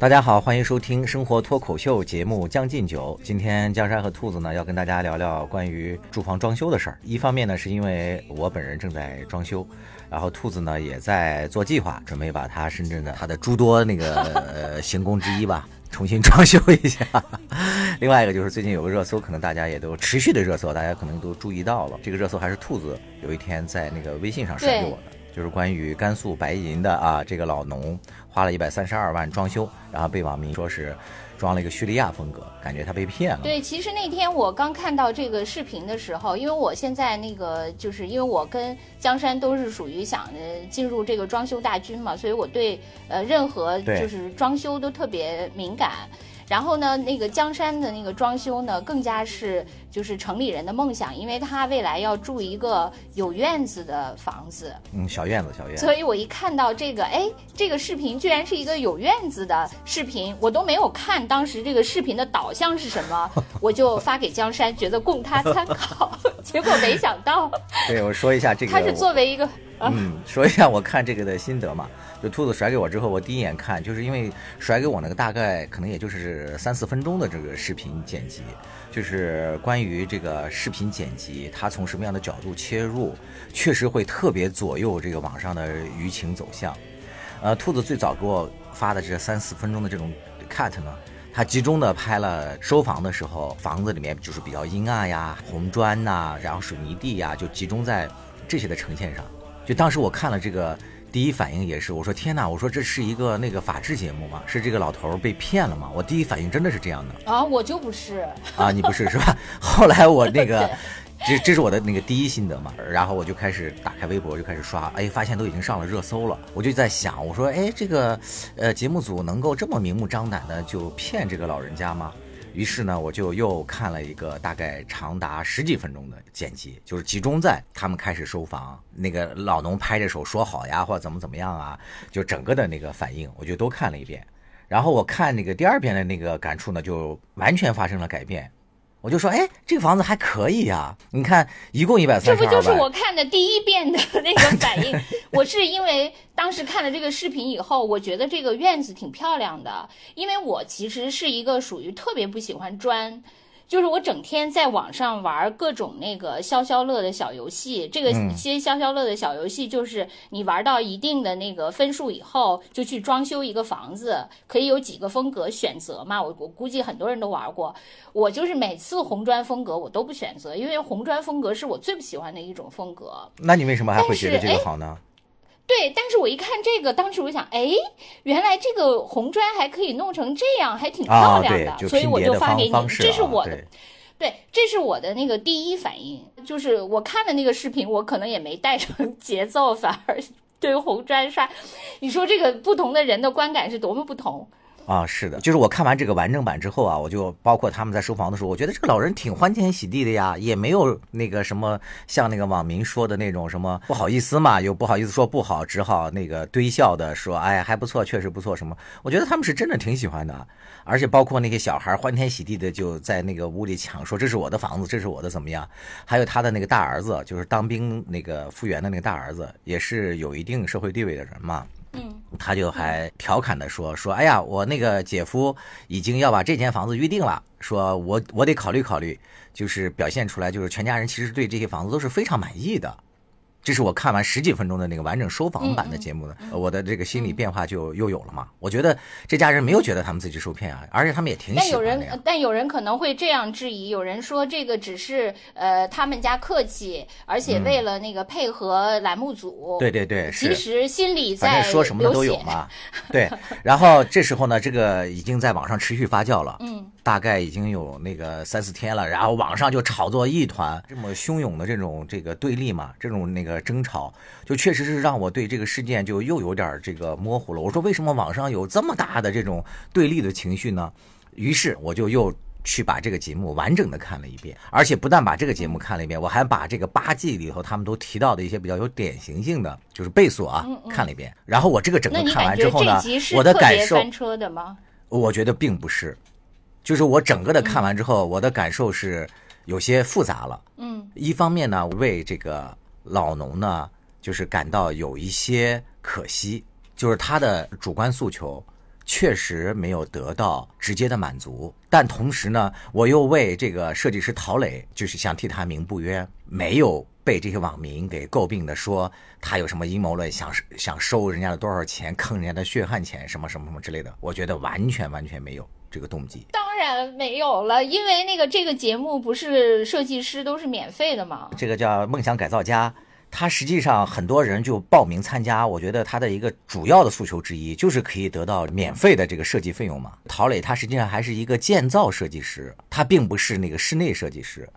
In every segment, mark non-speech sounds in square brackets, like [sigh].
大家好，欢迎收听生活脱口秀节目《将进酒》。今天江山和兔子呢要跟大家聊聊关于住房装修的事儿。一方面呢，是因为我本人正在装修，然后兔子呢也在做计划，准备把他深圳的他的诸多那个呃行宫之一吧重新装修一下。[laughs] 另外一个就是最近有个热搜，可能大家也都持续的热搜，大家可能都注意到了。这个热搜还是兔子有一天在那个微信上甩给我的。就是关于甘肃白银的啊，这个老农花了一百三十二万装修，然后被网民说是装了一个叙利亚风格，感觉他被骗了。对，其实那天我刚看到这个视频的时候，因为我现在那个就是因为我跟江山都是属于想着进入这个装修大军嘛，所以我对呃任何就是装修都特别敏感。然后呢，那个江山的那个装修呢，更加是就是城里人的梦想，因为他未来要住一个有院子的房子，嗯，小院子，小院子。所以我一看到这个，哎，这个视频居然是一个有院子的视频，我都没有看当时这个视频的导向是什么，我就发给江山，觉得供他参考。[laughs] 结果没想到，[laughs] 对我说一下这个，他是作为一个，嗯，说一下我看这个的心得嘛。就兔子甩给我之后，我第一眼看，就是因为甩给我那个大概可能也就是三四分钟的这个视频剪辑，就是关于这个视频剪辑，它从什么样的角度切入，确实会特别左右这个网上的舆情走向。呃，兔子最早给我发的这三四分钟的这种 cut 呢，它集中的拍了收房的时候，房子里面就是比较阴暗呀，红砖呐，然后水泥地呀，就集中在这些的呈现上。就当时我看了这个。第一反应也是，我说天哪，我说这是一个那个法制节目吗？是这个老头被骗了吗？我第一反应真的是这样的啊，我就不是啊，你不是是吧？[laughs] 后来我那个，[laughs] 这这是我的那个第一心得嘛，然后我就开始打开微博就开始刷，哎，发现都已经上了热搜了，我就在想，我说哎，这个呃节目组能够这么明目张胆的就骗这个老人家吗？于是呢，我就又看了一个大概长达十几分钟的剪辑，就是集中在他们开始收房，那个老农拍着手说好呀，或者怎么怎么样啊，就整个的那个反应，我就都看了一遍。然后我看那个第二遍的那个感触呢，就完全发生了改变。我就说，哎，这个房子还可以呀！你看，一共一百三十。这不就是我看的第一遍的 [laughs] 那个反应？我是因为当时看了这个视频以后，我觉得这个院子挺漂亮的，因为我其实是一个属于特别不喜欢砖。就是我整天在网上玩各种那个消消乐的小游戏，这个些消消乐的小游戏就是你玩到一定的那个分数以后，就去装修一个房子，可以有几个风格选择嘛。我我估计很多人都玩过，我就是每次红砖风格我都不选择，因为红砖风格是我最不喜欢的一种风格。那你为什么还会觉得这个好呢？对，但是我一看这个，当时我想，哎，原来这个红砖还可以弄成这样，还挺漂亮的，所以我就发给你。这是我的，对，这是我的那个第一反应，就是我看的那个视频，我可能也没带上 [laughs] 节奏，反而对红砖刷。你说这个不同的人的观感是多么不同。啊，是的，就是我看完这个完整版之后啊，我就包括他们在收房的时候，我觉得这个老人挺欢天喜地的呀，也没有那个什么像那个网民说的那种什么不好意思嘛，又不好意思说不好，只好那个堆笑的说，哎，还不错，确实不错。什么？我觉得他们是真的挺喜欢的，而且包括那些小孩欢天喜地的就在那个屋里抢，说这是我的房子，这是我的怎么样？还有他的那个大儿子，就是当兵那个复员的那个大儿子，也是有一定社会地位的人嘛。嗯，他就还调侃的说说，哎呀，我那个姐夫已经要把这间房子预定了，说我我得考虑考虑，就是表现出来，就是全家人其实对这些房子都是非常满意的。这是我看完十几分钟的那个完整收房版的节目呢，我的这个心理变化就又有了嘛。我觉得这家人没有觉得他们自己受骗啊，而且他们也挺喜欢但有人，但有人可能会这样质疑，有人说这个只是呃他们家客气，而且为了那个配合栏目组。对对对，其实心里在说什么的都有嘛。对，然后这时候呢，这个已经在网上持续发酵了。嗯。大概已经有那个三四天了，然后网上就炒作一团，这么汹涌的这种这个对立嘛，这种那个争吵，就确实是让我对这个事件就又有点这个模糊了。我说为什么网上有这么大的这种对立的情绪呢？于是我就又去把这个节目完整的看了一遍，而且不但把这个节目看了一遍，我还把这个八季里头他们都提到的一些比较有典型性的，就是倍速啊看了一遍。然后我这个整个看完之后呢，我的感受？我觉得并不是。就是我整个的看完之后，我的感受是有些复杂了。嗯，一方面呢，为这个老农呢，就是感到有一些可惜，就是他的主观诉求确实没有得到直接的满足，但同时呢，我又为这个设计师陶磊，就是想替他鸣不冤，没有被这些网民给诟病的说他有什么阴谋论，想想收人家的多少钱，坑人家的血汗钱，什么什么什么之类的，我觉得完全完全没有这个动机。当然没有了，因为那个这个节目不是设计师都是免费的嘛？这个叫梦想改造家。他实际上很多人就报名参加，我觉得他的一个主要的诉求之一就是可以得到免费的这个设计费用嘛。陶磊他实际上还是一个建造设计师，他并不是那个室内设计师，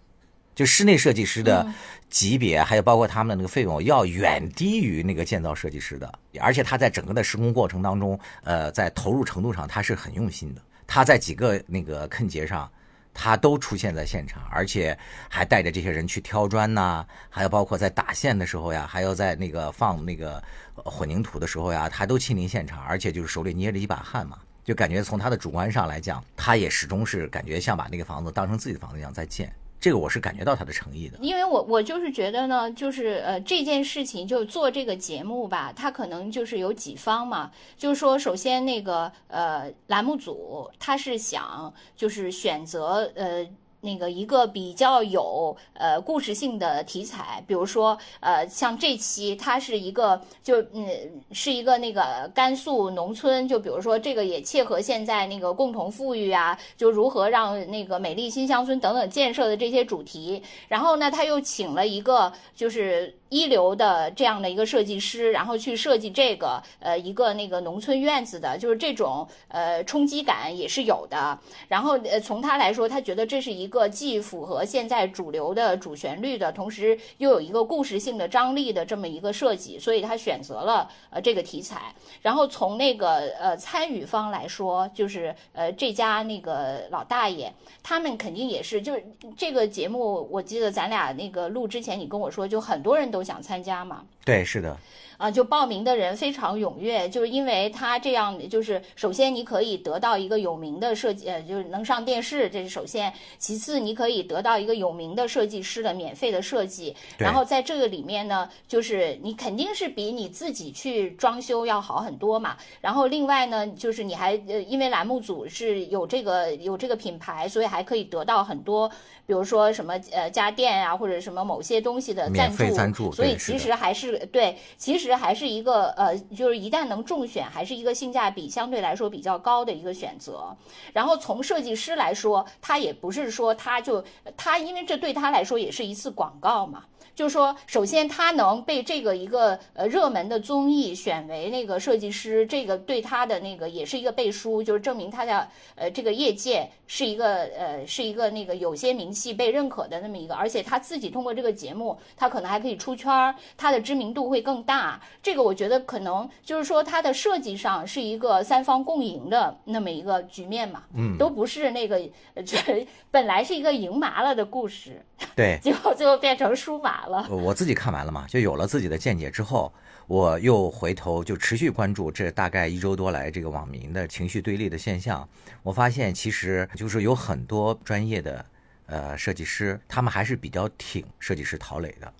就室内设计师的级别，还有包括他们的那个费用要远低于那个建造设计师的，而且他在整个的施工过程当中，呃，在投入程度上他是很用心的，他在几个那个坑节上。他都出现在现场，而且还带着这些人去挑砖呐，还有包括在打线的时候呀，还要在那个放那个混凝土的时候呀，他都亲临现场，而且就是手里捏着一把汗嘛，就感觉从他的主观上来讲，他也始终是感觉像把那个房子当成自己的房子一样在建。这个我是感觉到他的诚意的，因为我我就是觉得呢，就是呃这件事情就做这个节目吧，他可能就是有几方嘛，就是说首先那个呃栏目组他是想就是选择呃。那个一个比较有呃故事性的题材，比如说呃像这期它是一个就嗯是一个那个甘肃农村，就比如说这个也切合现在那个共同富裕啊，就如何让那个美丽新乡村等等建设的这些主题。然后呢，他又请了一个就是一流的这样的一个设计师，然后去设计这个呃一个那个农村院子的，就是这种呃冲击感也是有的。然后呃从他来说，他觉得这是一。个既符合现在主流的主旋律的，同时又有一个故事性的张力的这么一个设计，所以他选择了呃这个题材。然后从那个呃参与方来说，就是呃这家那个老大爷，他们肯定也是，就是这个节目，我记得咱俩那个录之前，你跟我说，就很多人都想参加嘛。对，是的。啊，就报名的人非常踊跃，就是因为他这样，就是首先你可以得到一个有名的设计，呃，就是能上电视，这是首先；其次，你可以得到一个有名的设计师的免费的设计，然后在这个里面呢，就是你肯定是比你自己去装修要好很多嘛。然后另外呢，就是你还呃，因为栏目组是有这个有这个品牌，所以还可以得到很多，比如说什么呃家电啊，或者什么某些东西的赞助，赞助，所以其实还是对。其实还是一个呃，就是一旦能中选，还是一个性价比相对来说比较高的一个选择。然后从设计师来说，他也不是说他就他，因为这对他来说也是一次广告嘛。就是说，首先他能被这个一个呃热门的综艺选为那个设计师，这个对他的那个也是一个背书，就是证明他的呃这个业界是一个呃是一个那个有些名气被认可的那么一个，而且他自己通过这个节目，他可能还可以出圈，他的知名度会更大。这个我觉得可能就是说他的设计上是一个三方共赢的那么一个局面嘛，嗯，都不是那个这本来是一个赢麻了的故事，对，[laughs] 结果最后变成输麻。我自己看完了嘛，就有了自己的见解之后，我又回头就持续关注这大概一周多来这个网民的情绪对立的现象。我发现其实就是有很多专业的呃设计师，他们还是比较挺设计师陶磊的。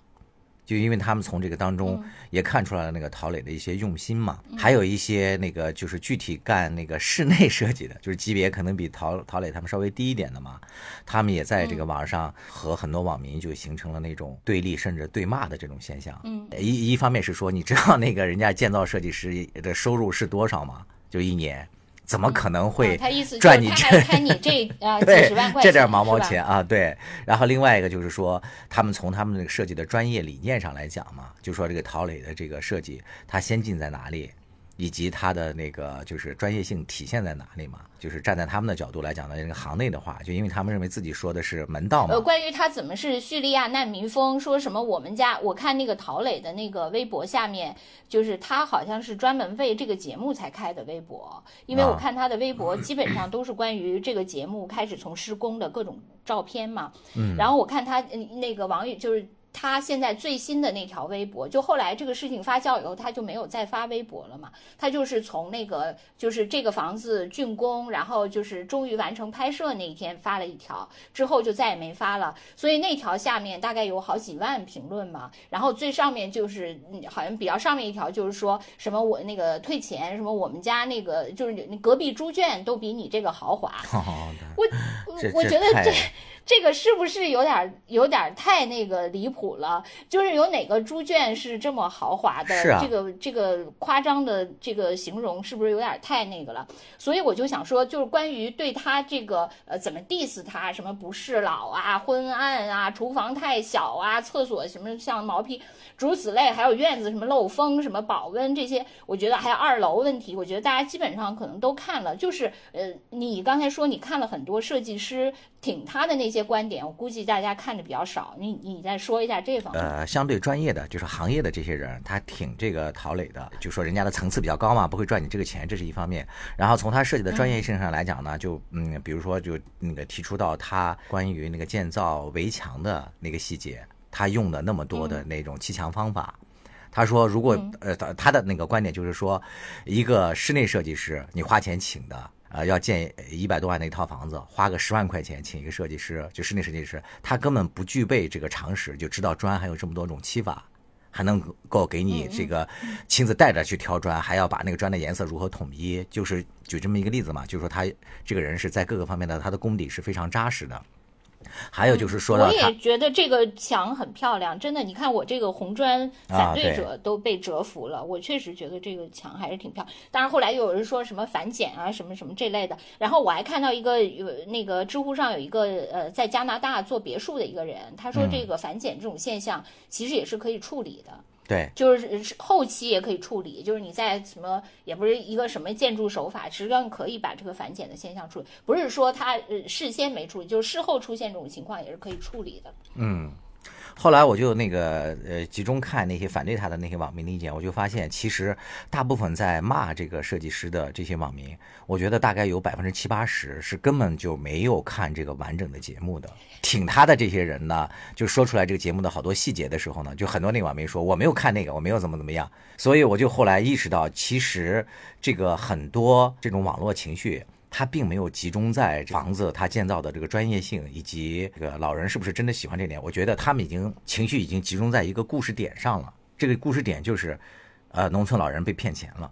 就因为他们从这个当中也看出来了那个陶磊的一些用心嘛，还有一些那个就是具体干那个室内设计的，[laughs] 就是级别可能比陶陶磊他们稍微低一点的嘛，他们也在这个网上和很多网民就形成了那种对立甚至对骂的这种现象。嗯，一一方面是说，你知道那个人家建造设计师的收入是多少吗？就一年。怎么可能会赚你这开你这啊 [laughs] 几十万块这点毛毛钱啊？对。然后另外一个就是说，他们从他们那个设计的专业理念上来讲嘛，就说这个陶磊的这个设计，它先进在哪里？以及他的那个就是专业性体现在哪里嘛？就是站在他们的角度来讲呢那个行内的话，就因为他们认为自己说的是门道嘛。呃，关于他怎么是叙利亚难民风，说什么我们家，我看那个陶磊的那个微博下面，就是他好像是专门为这个节目才开的微博，因为我看他的微博基本上都是关于这个节目开始从施工的各种照片嘛。嗯。然后我看他那个网友就是。他现在最新的那条微博，就后来这个事情发酵以后，他就没有再发微博了嘛。他就是从那个就是这个房子竣工，然后就是终于完成拍摄那一天发了一条，之后就再也没发了。所以那条下面大概有好几万评论嘛。然后最上面就是好像比较上面一条就是说什么我那个退钱，什么我们家那个就是隔壁猪圈都比你这个豪华。[laughs] 我我觉得这。这个是不是有点有点太那个离谱了？就是有哪个猪圈是这么豪华的？这个这个夸张的这个形容是不是有点太那个了？所以我就想说，就是关于对他这个呃怎么 diss 他，什么不是老啊、昏暗啊、厨房太小啊、厕所什么像毛坯，诸如此类，还有院子什么漏风、什么保温这些，我觉得还有二楼问题，我觉得大家基本上可能都看了。就是呃，你刚才说你看了很多设计师挺他的那。些观点，我估计大家看的比较少。你你再说一下这方面。呃，相对专业的，就是行业的这些人，他挺这个陶磊的，就说人家的层次比较高嘛，不会赚你这个钱，这是一方面。然后从他设计的专业性上来讲呢，就嗯，比如说就那个提出到他关于那个建造围墙的那个细节，他用的那么多的那种砌墙方法。他说，如果呃他他的那个观点就是说，一个室内设计师，你花钱请的。呃，要建一百多万的一套房子，花个十万块钱请一个设计师，就室内设计师，他根本不具备这个常识，就知道砖还有这么多种漆法，还能够给你这个亲自带着去挑砖，还要把那个砖的颜色如何统一，就是举这么一个例子嘛，就是说他这个人是在各个方面的他的功底是非常扎实的。还有就是说到，我也觉得这个墙很漂亮，真的。你看我这个红砖反对者都被折服了，我确实觉得这个墙还是挺漂亮。当然后来又有人说什么反剪啊，什么什么这类的。然后我还看到一个有那个知乎上有一个呃在加拿大做别墅的一个人，他说这个反剪这种现象其实也是可以处理的。对，就是后期也可以处理，就是你在什么也不是一个什么建筑手法，实际上可以把这个反剪的现象处理，不是说它呃事先没处理，就是事后出现这种情况也是可以处理的。嗯。后来我就那个呃集中看那些反对他的那些网民的意见，我就发现其实大部分在骂这个设计师的这些网民，我觉得大概有百分之七八十是根本就没有看这个完整的节目的。挺他的这些人呢，就说出来这个节目的好多细节的时候呢，就很多那网民说我没有看那个，我没有怎么怎么样。所以我就后来意识到，其实这个很多这种网络情绪。他并没有集中在房子他建造的这个专业性以及这个老人是不是真的喜欢这点。我觉得他们已经情绪已经集中在一个故事点上了。这个故事点就是，呃，农村老人被骗钱了，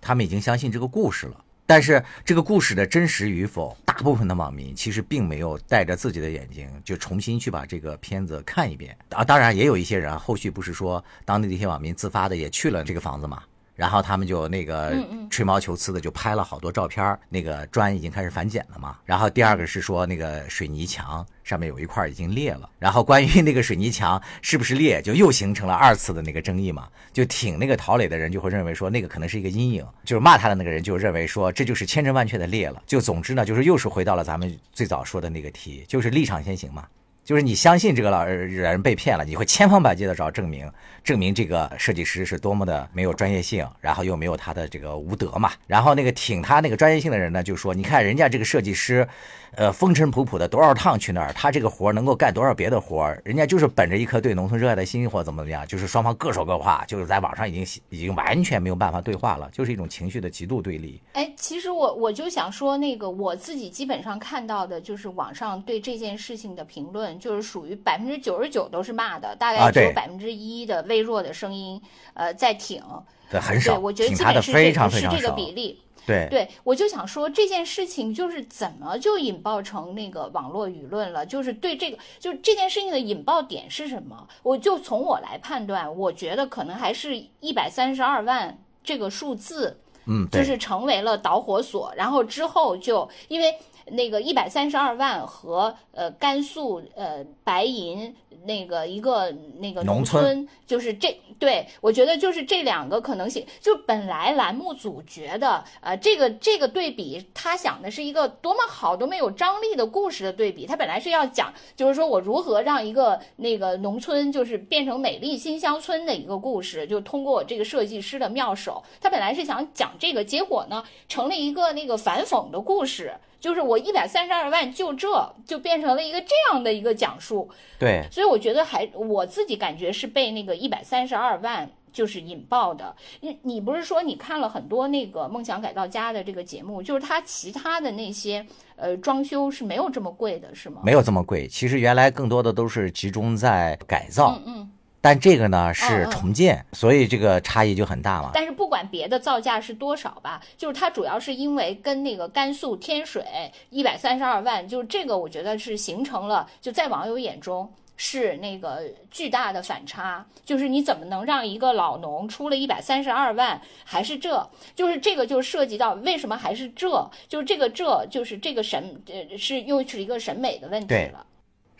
他们已经相信这个故事了。但是这个故事的真实与否，大部分的网民其实并没有带着自己的眼睛就重新去把这个片子看一遍啊。当然也有一些人后续不是说当地的一些网民自发的也去了这个房子嘛。然后他们就那个吹毛求疵的就拍了好多照片那个砖已经开始反碱了嘛。然后第二个是说那个水泥墙上面有一块已经裂了。然后关于那个水泥墙是不是裂，就又形成了二次的那个争议嘛。就挺那个陶磊的人就会认为说那个可能是一个阴影，就是骂他的那个人就认为说这就是千真万确的裂了。就总之呢，就是又是回到了咱们最早说的那个题，就是立场先行嘛。就是你相信这个老人被骗了，你会千方百计的找证明，证明这个设计师是多么的没有专业性，然后又没有他的这个无德嘛。然后那个挺他那个专业性的人呢，就说你看人家这个设计师，呃，风尘仆仆的多少趟去那儿，他这个活能够干多少别的活人家就是本着一颗对农村热爱的心或怎么怎么样，就是双方各说各话，就是在网上已经已经完全没有办法对话了，就是一种情绪的极度对立。哎，其实我我就想说，那个我自己基本上看到的就是网上对这件事情的评论。就是属于百分之九十九都是骂的，大概只有百分之一的微弱的声音，呃，在挺，对，很少，我觉得基本是这是这个比例。对，对我就想说这件事情就是怎么就引爆成那个网络舆论了？就是对这个，就这件事情的引爆点是什么？我就从我来判断，我觉得可能还是一百三十二万这个数字，嗯，就是成为了导火索，然后之后就因为。那个一百三十二万和呃甘肃呃白银那个一个那个农村，就是这对我觉得就是这两个可能性。就本来栏目组觉得呃这个这个对比，他想的是一个多么好多么有张力的故事的对比。他本来是要讲，就是说我如何让一个那个农村就是变成美丽新乡村的一个故事，就通过我这个设计师的妙手。他本来是想讲这个，结果呢成了一个那个反讽的故事。就是我一百三十二万就这就变成了一个这样的一个讲述，对，所以我觉得还我自己感觉是被那个一百三十二万就是引爆的。你你不是说你看了很多那个梦想改造家的这个节目，就是它其他的那些呃装修是没有这么贵的，是吗？没有这么贵。其实原来更多的都是集中在改造，嗯嗯。但这个呢是嗯嗯重建，所以这个差异就很大嘛。但是不管别的造价是多少吧，就是它主要是因为跟那个甘肃天水一百三十二万，就是这个我觉得是形成了，就在网友眼中是那个巨大的反差，就是你怎么能让一个老农出了一百三十二万，还是这，就是这个就涉及到为什么还是这，就是这个这就是这个审呃是又是一个审美的问题了。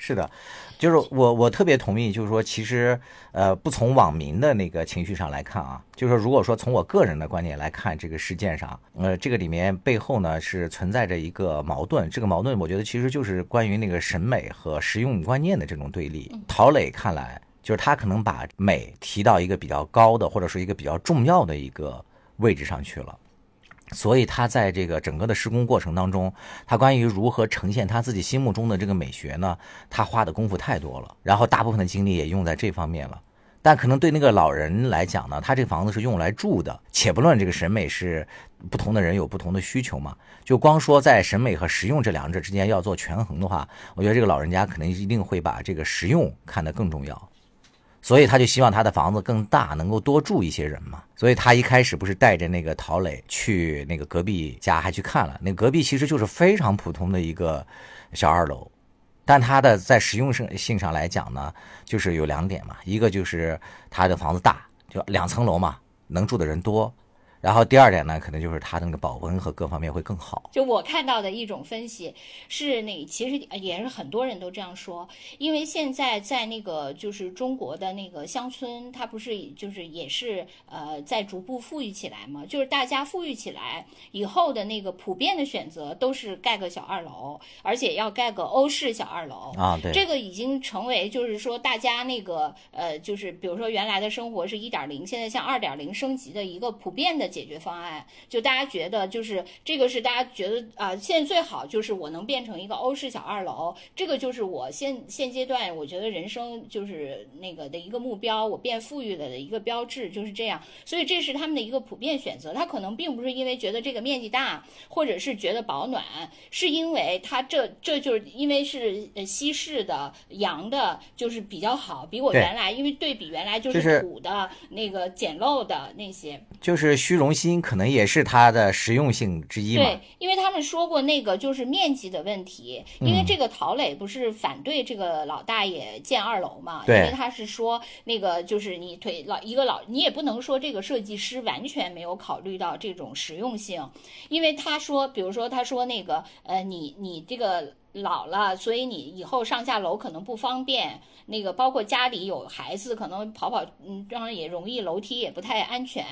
是的，就是我我特别同意，就是说，其实呃，不从网民的那个情绪上来看啊，就是说，如果说从我个人的观点来看，这个事件上，呃，这个里面背后呢是存在着一个矛盾，这个矛盾我觉得其实就是关于那个审美和实用观念的这种对立。陶磊看来，就是他可能把美提到一个比较高的，或者说一个比较重要的一个位置上去了。所以他在这个整个的施工过程当中，他关于如何呈现他自己心目中的这个美学呢，他花的功夫太多了，然后大部分的精力也用在这方面了。但可能对那个老人来讲呢，他这个房子是用来住的，且不论这个审美是不同的人有不同的需求嘛，就光说在审美和实用这两者之间要做权衡的话，我觉得这个老人家可能一定会把这个实用看得更重要。所以他就希望他的房子更大，能够多住一些人嘛。所以他一开始不是带着那个陶磊去那个隔壁家还去看了，那隔壁其实就是非常普通的一个小二楼，但它的在实用性性上来讲呢，就是有两点嘛，一个就是他的房子大，就两层楼嘛，能住的人多。然后第二点呢，可能就是它的那个保温和各方面会更好。就我看到的一种分析是那，其实也是很多人都这样说，因为现在在那个就是中国的那个乡村，它不是就是也是呃在逐步富裕起来嘛，就是大家富裕起来以后的那个普遍的选择都是盖个小二楼，而且要盖个欧式小二楼啊，对，这个已经成为就是说大家那个呃就是比如说原来的生活是一点零，现在像二点零升级的一个普遍的。解决方案，就大家觉得就是这个是大家觉得啊、呃，现在最好就是我能变成一个欧式小二楼，这个就是我现现阶段我觉得人生就是那个的一个目标，我变富裕了的一个标志就是这样，所以这是他们的一个普遍选择。他可能并不是因为觉得这个面积大，或者是觉得保暖，是因为他这这就是因为是呃西式的洋的，就是比较好，比我原来因为对比原来就是土的、就是、那个简陋的那些，就是虚。荣心可能也是它的实用性之一嘛。对，因为他们说过那个就是面积的问题，因为这个陶磊不是反对这个老大爷建二楼嘛？对。因为他是说那个就是你推老一个老，你也不能说这个设计师完全没有考虑到这种实用性，因为他说，比如说他说那个呃，你你这个。老了，所以你以后上下楼可能不方便。那个包括家里有孩子，可能跑跑，嗯，当然也容易，楼梯也不太安全。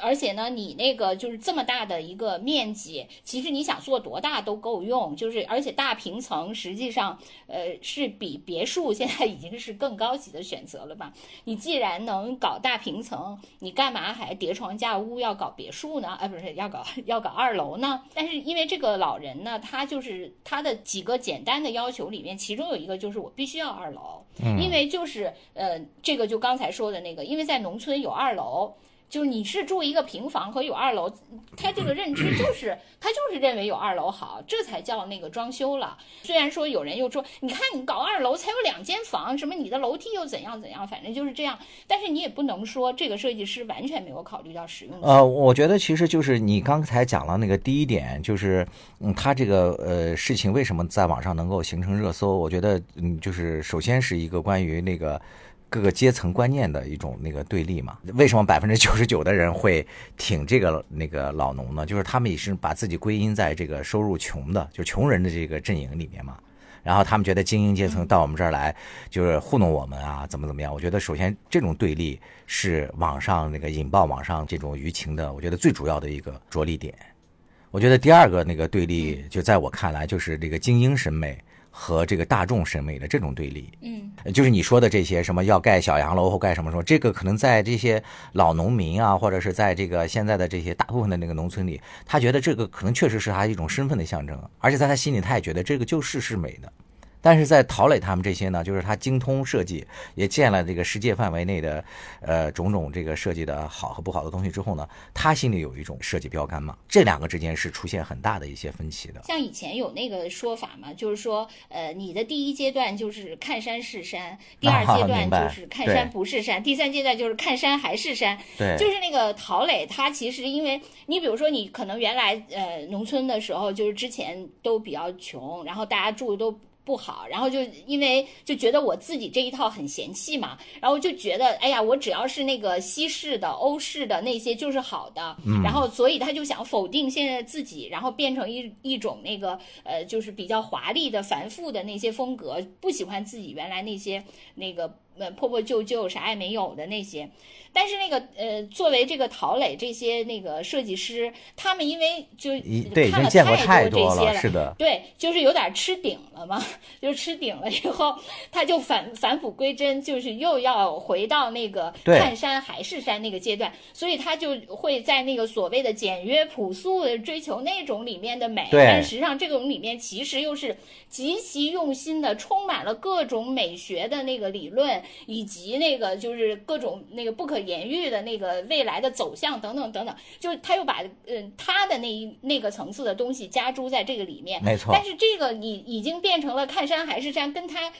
而且呢，你那个就是这么大的一个面积，其实你想做多大都够用。就是而且大平层实际上，呃，是比别墅现在已经是更高级的选择了吧？你既然能搞大平层，你干嘛还叠床架屋要搞别墅呢？啊，不是要搞要搞二楼呢？但是因为这个老人呢，他就是他的几个。简单的要求里面，其中有一个就是我必须要二楼，嗯、因为就是呃，这个就刚才说的那个，因为在农村有二楼，就是你是住一个平房和有二楼，他这个认知就是他就是认为有二楼好，这才叫那个装修了。虽然说有人又说，你看你搞二楼才有两间房，什么你的楼梯又怎样怎样，反正就是这样。但是你也不能说这个设计师完全没有考虑到实用性。呃，我觉得其实就是你刚才讲了那个第一点，就是嗯，他这个呃事情为什么在网上能够形成热搜？我觉得嗯，就是首先是一个关于那个。各个阶层观念的一种那个对立嘛？为什么百分之九十九的人会挺这个那个老农呢？就是他们也是把自己归因在这个收入穷的，就穷人的这个阵营里面嘛。然后他们觉得精英阶层到我们这儿来就是糊弄我们啊，怎么怎么样？我觉得首先这种对立是网上那个引爆网上这种舆情的，我觉得最主要的一个着力点。我觉得第二个那个对立，就在我看来就是这个精英审美和这个大众审美的这种对立。嗯，就是你说的这些什么要盖小洋楼或盖什么什么，这个可能在这些老农民啊，或者是在这个现在的这些大部分的那个农村里，他觉得这个可能确实是他一种身份的象征，而且在他心里他也觉得这个就是是美的。但是在陶磊他们这些呢，就是他精通设计，也见了这个世界范围内的，呃，种种这个设计的好和不好的东西之后呢，他心里有一种设计标杆嘛，这两个之间是出现很大的一些分歧的。像以前有那个说法嘛，就是说，呃，你的第一阶段就是看山是山，第二阶段就是看山不是山，第三阶段就是看山还是山。对，就是那个陶磊，他其实因为你比如说你可能原来呃农村的时候，就是之前都比较穷，然后大家住的都。不好，然后就因为就觉得我自己这一套很嫌弃嘛，然后就觉得哎呀，我只要是那个西式的、欧式的那些就是好的，然后所以他就想否定现在自己，然后变成一一种那个呃，就是比较华丽的、繁复的那些风格，不喜欢自己原来那些那个呃破破旧旧、啥也没有的那些。但是那个呃，作为这个陶磊这些那个设计师，他们因为就看了太多这些了，是的，对，就是有点吃顶了嘛，[laughs] 就是吃顶了以后，他就返返璞归真，就是又要回到那个看山还是山那个阶段，所以他就会在那个所谓的简约朴素的追求那种里面的美，但实际上这种里面其实又是极其用心的，充满了各种美学的那个理论，以及那个就是各种那个不可。言喻的那个未来的走向等等等等，就是他又把嗯他的那一那个层次的东西加诸在这个里面，没错。但是这个你已经变成了看山还是山，跟他。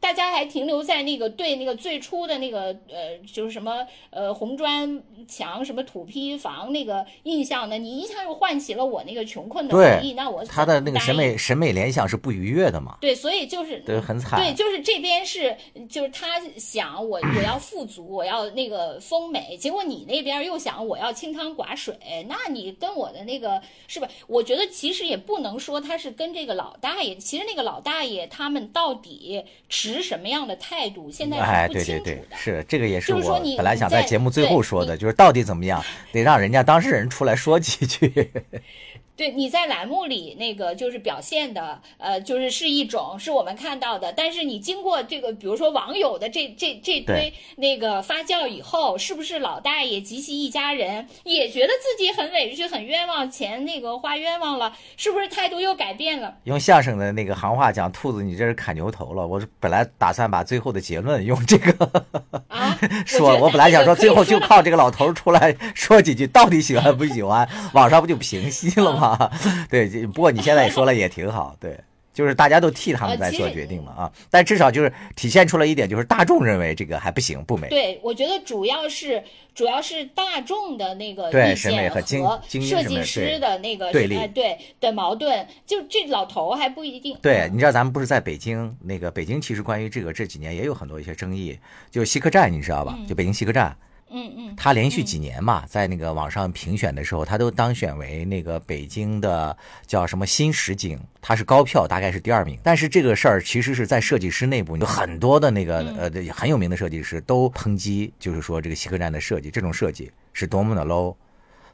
大家还停留在那个对那个最初的那个呃，就是什么呃红砖墙、什么土坯房那个印象呢？你一下又唤起了我那个穷困的回忆，那我他的那个审美审美联想是不愉悦的嘛？对，所以就是对很惨。对，就是这边是就是他想我 [clears throat] 我要富足，我要那个丰美，结果你那边又想我要清汤寡水，那你跟我的那个是吧？我觉得其实也不能说他是跟这个老大爷，其实那个老大爷他们到底持。持什么样的态度？现在哎，对对对，是这个也是我本来想在节目最后说的，就是到底怎么样，得让人家当事人出来说几句。[laughs] 对，你在栏目里那个就是表现的，呃，就是是一种是我们看到的，但是你经过这个，比如说网友的这这这堆那个发酵以后，是不是老大爷及其一家人也觉得自己很委屈、很冤枉，钱那个花冤枉了？是不是态度又改变了？用相声的那个行话讲，兔子你这是砍牛头了。我本来打算把最后的结论用这个啊 [laughs] 说，我本来想说最后就靠这个老头出来说几句，到底喜欢不喜欢，网上不就平息了吗？[laughs] 啊，对，不过你现在也说了也挺好，对，就是大家都替他们在做决定了啊，但至少就是体现出了一点，就是大众认为这个还不行，不美。对，我觉得主要是主要是大众的那个对审美和设计师的那个对立对的矛盾，就这老头还不一定。对，你知道咱们不是在北京那个北京，其实关于这个这几年也有很多一些争议，就西客站，你知道吧？就北京西客站。嗯嗯，他连续几年嘛，在那个网上评选的时候，他都当选为那个北京的叫什么新实景，他是高票，大概是第二名。但是这个事儿其实是在设计师内部有很多的那个呃很有名的设计师都抨击，就是说这个西客站的设计，这种设计是多么的 low。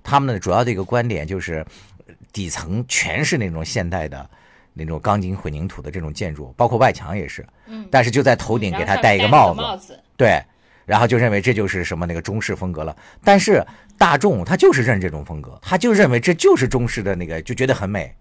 他们的主要的一个观点就是底层全是那种现代的那种钢筋混凝土的这种建筑，包括外墙也是。嗯。但是就在头顶给他戴一个帽子。对。然后就认为这就是什么那个中式风格了，但是大众他就是认这种风格，他就认为这就是中式的那个，就觉得很美。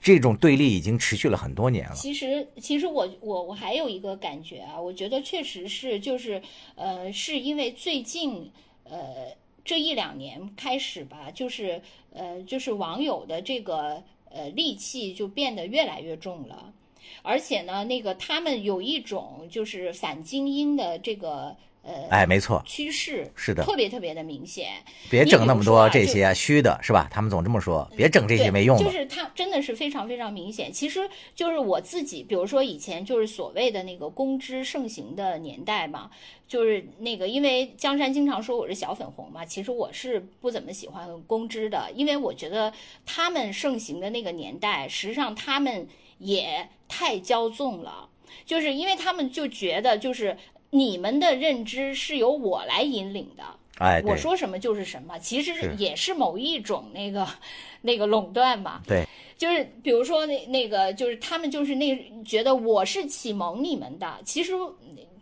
这种对立已经持续了很多年了。其实，其实我我我还有一个感觉啊，我觉得确实是就是呃，是因为最近呃这一两年开始吧，就是呃就是网友的这个呃戾气就变得越来越重了，而且呢，那个他们有一种就是反精英的这个。呃，哎，没错，趋势是的，特别特别的明显。别整那么多这些虚的，是吧？他们总这么说，别整这些没用的。就是他真的是非常非常明显。其实就是我自己，比如说以前就是所谓的那个公知盛行的年代嘛，就是那个因为江山经常说我是小粉红嘛，其实我是不怎么喜欢公知的，因为我觉得他们盛行的那个年代，实际上他们也太骄纵了，就是因为他们就觉得就是。你们的认知是由我来引领的，哎，我说什么就是什么，其实也是某一种那个 [laughs] 那个垄断嘛。对，就是比如说那那个，就是他们就是那觉得我是启蒙你们的，其实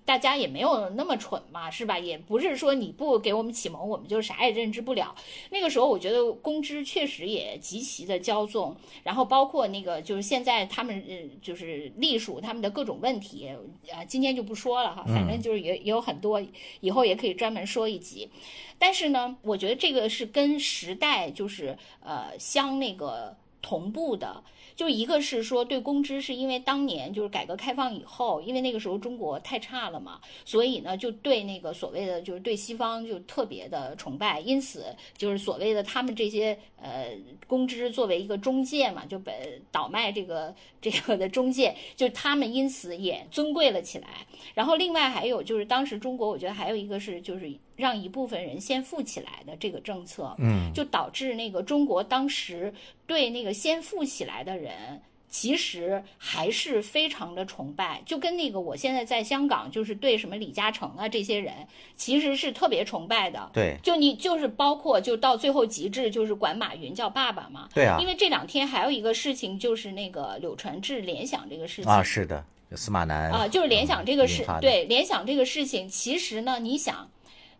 大家也没有那么蠢嘛，是吧？也不是说你不给我们启蒙，我们就啥也认知不了。那个时候，我觉得公知确实也极其的骄纵，然后包括那个就是现在他们呃就是隶属他们的各种问题，啊，今天就不说了哈，反正就是也也有很多，以后也可以专门说一集。但是呢，我觉得这个是跟时代就是呃相那个同步的。就一个是说对公知，是因为当年就是改革开放以后，因为那个时候中国太差了嘛，所以呢就对那个所谓的就是对西方就特别的崇拜，因此就是所谓的他们这些呃公知作为一个中介嘛，就本倒卖这个这个的中介，就他们因此也尊贵了起来。然后另外还有就是当时中国，我觉得还有一个是就是让一部分人先富起来的这个政策，嗯，就导致那个中国当时对那个先富起来的人。其实还是非常的崇拜，就跟那个我现在在香港，就是对什么李嘉诚啊这些人，其实是特别崇拜的。对，就你就是包括就到最后极致，就是管马云叫爸爸嘛。对啊因为这两天还有一个事情，就是那个柳传志联想这个事情啊，是的，司马南啊，就是联想这个事对联想这个事情，其实呢，你想，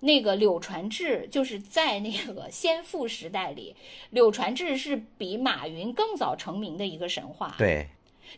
那个柳传志就是在那个先富时代里，柳传志是比马云更早成名的一个神话。对，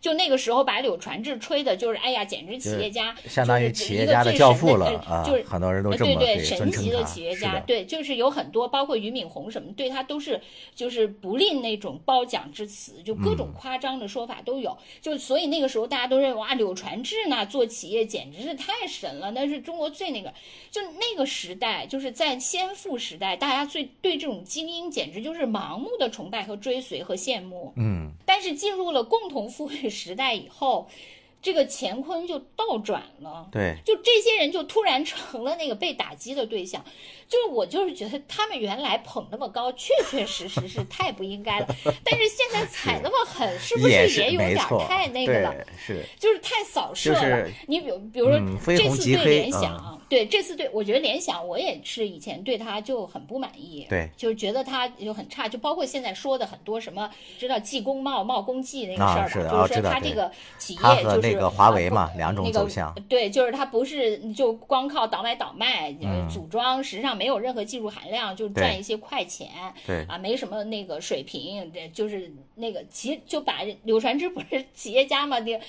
就那个时候把柳传志吹的，就是哎呀，简直企业家，相当于就是企业家的教父了啊就是很多人都呃这么对对对神级的企业家，对，就是有很多，包括俞敏洪什么，对他都是就是不吝那种褒奖之词，就各嗯种夸张的说法都有。就所以那个时候大家都认为哇，柳传志呢做企业简直是太神了，那是中国最那个。就那个时代，就是在先富时代，大家最对这种精英简直就是盲目的崇拜和追随和羡慕。嗯，但是进入了共同富裕时代以后，这个乾坤就倒转了。对，就这些人就突然成了那个被打击的对象，就是我就是觉得他们原来捧那么高，确确实实是太不应该了。但是现在踩那么狠，是不是也有点太那个了？是就是太扫射了。你比如，比如说、这次对联想，对这次对我觉得联想，我也是以前对他就很不满意，对就是觉得他就很差，就包括现在说的很多什么，知道技工贸贸工技那个啊事儿吧，是的就是说啊知道对他这个企业就是那个华为嘛啊两种那个走向对，就是他不是就光靠倒买倒卖、组装，实际上没有任何技术含量，就赚一些快钱。对啊，没什么那个水平，这就是那个其实就把柳传志不是企业家嘛，那个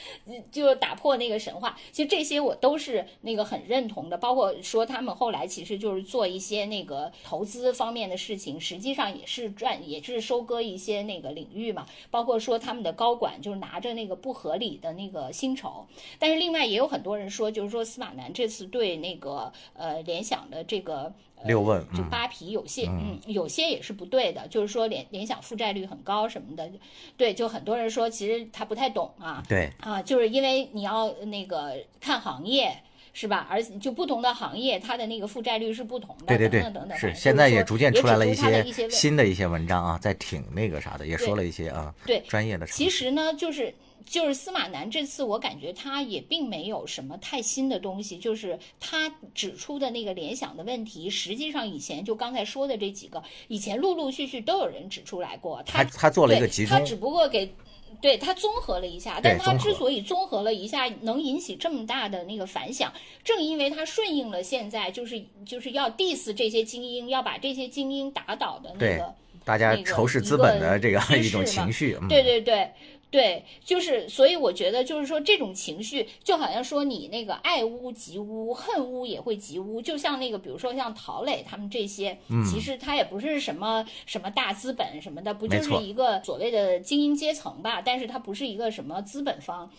就打破那个神话。其实这些我都是那个很认同的，包括说他们后来其实就是做一些那个投资方面的事情，实际上也是赚，也是收割一些那个领域嘛。包括说他们的高管就是拿着那个不合理的那个薪酬，但是另外也有很多人说，就是说司马南这次对那个呃联想的这个。呃六问就嗯扒皮有些嗯有些也是不对的，就是说联联想负债率很高什么的，对，就很多人说其实他不太懂啊，对，啊，就是因为你要那个看行业。是吧？而且就不同的行业，它的那个负债率是不同的，对对对等等等等。是现在也逐渐出来了一些新的一些文章啊，在挺那个啥的，也说了一些啊，对专业的。其实呢，就是就是司马南这次，我感觉他也并没有什么太新的东西，就是他指出的那个联想的问题，实际上以前就刚才说的这几个，以前陆陆续续都有人指出来过。他他做了一个对集中他只不过给。对他综合了一下，但他之所以综合了一下，能引起这么大的那个反响，正因为他顺应了现在就是就是要 diss 这些精英，要把这些精英打倒的那个大家那个仇视资本的这个趋一种情绪，嗯、对对对对，就是，所以我觉得就是说，这种情绪就好像说你那个爱屋及乌，恨屋也会及乌，就像那个，比如说像陶磊他们这些，嗯其实他也不是什么什么大资本什么的，不就是一个所谓的精英阶层吧？但是他不是一个什么资本方。